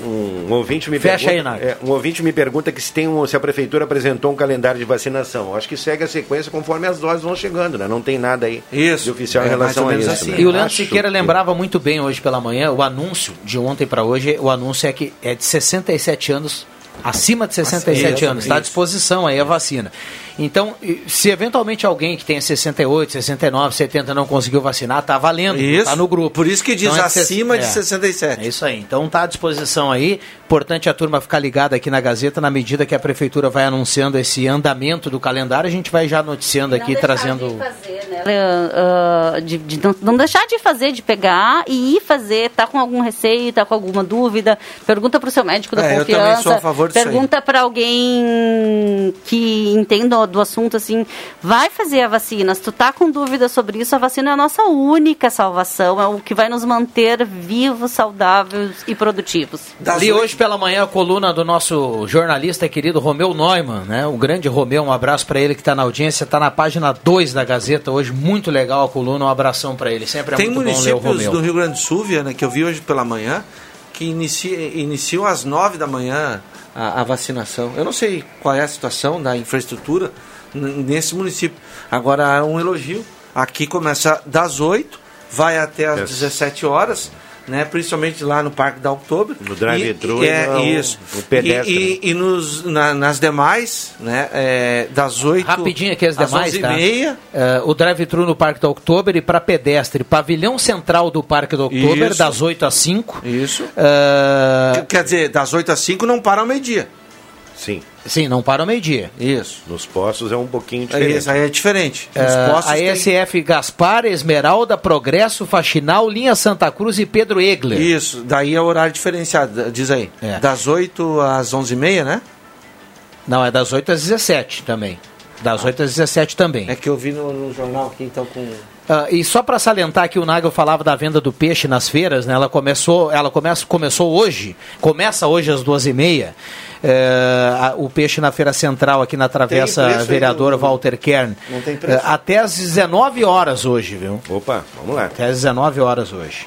um ouvinte me Fecha pergunta, aí, é, um ouvinte me pergunta que se tem um, se a prefeitura apresentou um calendário de vacinação. Acho que segue a sequência conforme as doses vão chegando, né? Não tem nada aí Isso. de oficial em É relação a isso. assim. né? E o Leandro Acho Siqueira que- lembrava muito bem hoje pela manhã, o anúncio de ontem para hoje, o anúncio é que é de 67 anos Acima de 67 anos, está à disposição aí a vacina. Então, se eventualmente alguém que tenha 68, 69, 70 não conseguiu vacinar, está valendo, Isso. está no grupo. Por isso que diz Então, é de acima de é. 67. É isso aí. Então está à disposição aí. Importante a turma ficar ligada aqui na Gazeta na medida que a prefeitura vai anunciando esse andamento do calendário, a gente vai já noticiando aqui, trazendo. Ah, de, de não, não deixar de fazer, de pegar e ir fazer, tá com algum receio, tá com alguma dúvida, pergunta para o seu médico da É, eu confiança, também sou a favor disso pergunta para alguém que entenda do assunto assim, vai fazer a vacina. Se tu tá com dúvida sobre isso, a vacina é a nossa única salvação, é o que vai nos manter vivos, saudáveis e produtivos. Li hoje pela manhã a coluna do nosso jornalista querido Romeu Neumann, né? O grande Romeu, um abraço para ele que está na audiência, está na página 2 da Gazeta hoje, muito legal a coluna, um abração para ele. Sempre é Tem muito bom ler o municípios Romeu. do Rio Grande do Sul, Viana, que eu vi hoje pela manhã, que inicia, iniciam às 9 da manhã a, a vacinação. Eu não sei qual é a situação da infraestrutura nesse município. Agora, um elogio. Aqui começa das 8, vai até às 17 horas. Né, principalmente lá no Parque da Outubro. No drive-thru E- e é, no- isso. no pedestre. E, e- e nos, na- nas demais, né, é, das 8 Rapidinho aqui as às demais, 11 tá? e meia. É, o drive-thru no Parque do Oktober e para pedestre, pavilhão central do Parque do Oktober, Isso. das 8 às 5. Isso. É, Quer dizer, das 8 às 5 não para ao meio-dia. Sim. Sim, não para ao meio-dia. Isso. Nos postos é um pouquinho É diferente. isso, aí é diferente. Nos É, postos a tem- SF Gaspar, Esmeralda, Progresso, Faxinal, Linha Santa Cruz e Pedro Egler. Isso, daí é o horário diferenciado, diz aí. É. Das 8 às 11h30, né? Não, é das 8 às 17 também. Das 8 às 17 também. É que eu vi no, no jornal aqui, então, com... Ah, e só para salientar que o Nagel falava da venda do peixe nas feiras, né? Ela começou, ela começa, começou hoje, começa hoje às duas e meia. É, a- o peixe na feira central aqui na travessa preço aí vereadora no- Walter Kern. Não tem preço. É, até às 19 horas hoje, viu? Opa, vamos lá. Até às 19 horas hoje.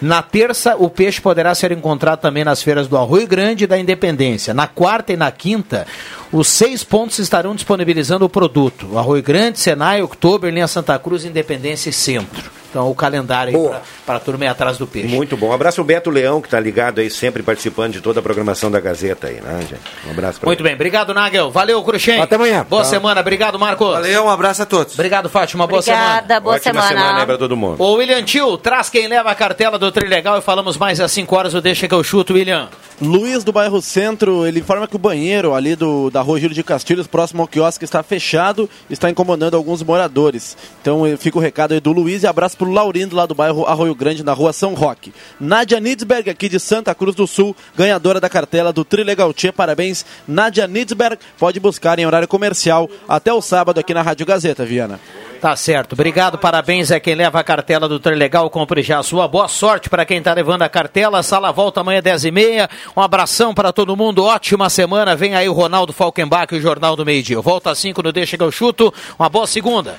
Na terça, o peixe poderá ser encontrado também nas feiras do Arroio Grande e da Independência. Na quarta e na quinta, os seis pontos estarão disponibilizando o produto. O Arroio Grande, Senai, Oktober, Linha Santa Cruz, Independência e Centro. Então, o calendário aí para a turma ir atrás do peixe. Muito bom. Um abraço ao Beto Leão, que está ligado aí, sempre participando de toda a programação da Gazeta aí, né, gente? Um abraço pra Muito bem, obrigado, Nagel. Valeu, Cruxem. Até amanhã. Boa Tchau. semana, obrigado, Marcos. Valeu, um abraço a todos. Obrigado, Fátima. Boa Obrigada, semana. boa Ótima semana aí pra todo mundo. Ô, William Tio, traz quem leva a cartela do Trilegal e falamos mais às 5 horas. O Deixa que eu chuto, William. Luiz do bairro Centro, ele informa que o banheiro ali do, da rua Giro de Castilhos, próximo ao quiosque, está fechado, está incomodando alguns moradores. Então eh, fica o recado aí do Luiz e abraço pro Laurindo lá do bairro Arroio Grande, na rua São Roque. Nádia Nidsberg, aqui de Santa Cruz do Sul, ganhadora da cartela do Trilegal Tia. Parabéns, Nádia Nidsberg. Pode buscar em horário comercial até o sábado aqui na Rádio Gazeta, Viana. Tá certo. Obrigado, parabéns a quem leva a cartela do Trilegal. Compre já a sua. Boa sorte para quem tá levando a cartela. Sala volta amanhã 10 e meia. Um abração para todo mundo. Ótima semana. Vem aí o Ronaldo Falkenbach e o Jornal do Meio Dia. Eu volto às 5 no Deixa que eu chuto. Uma boa segunda.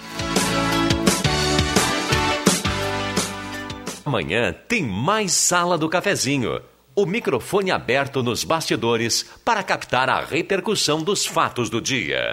Amanhã tem mais Sala do Cafezinho. O microfone aberto nos bastidores para captar a repercussão dos fatos do dia.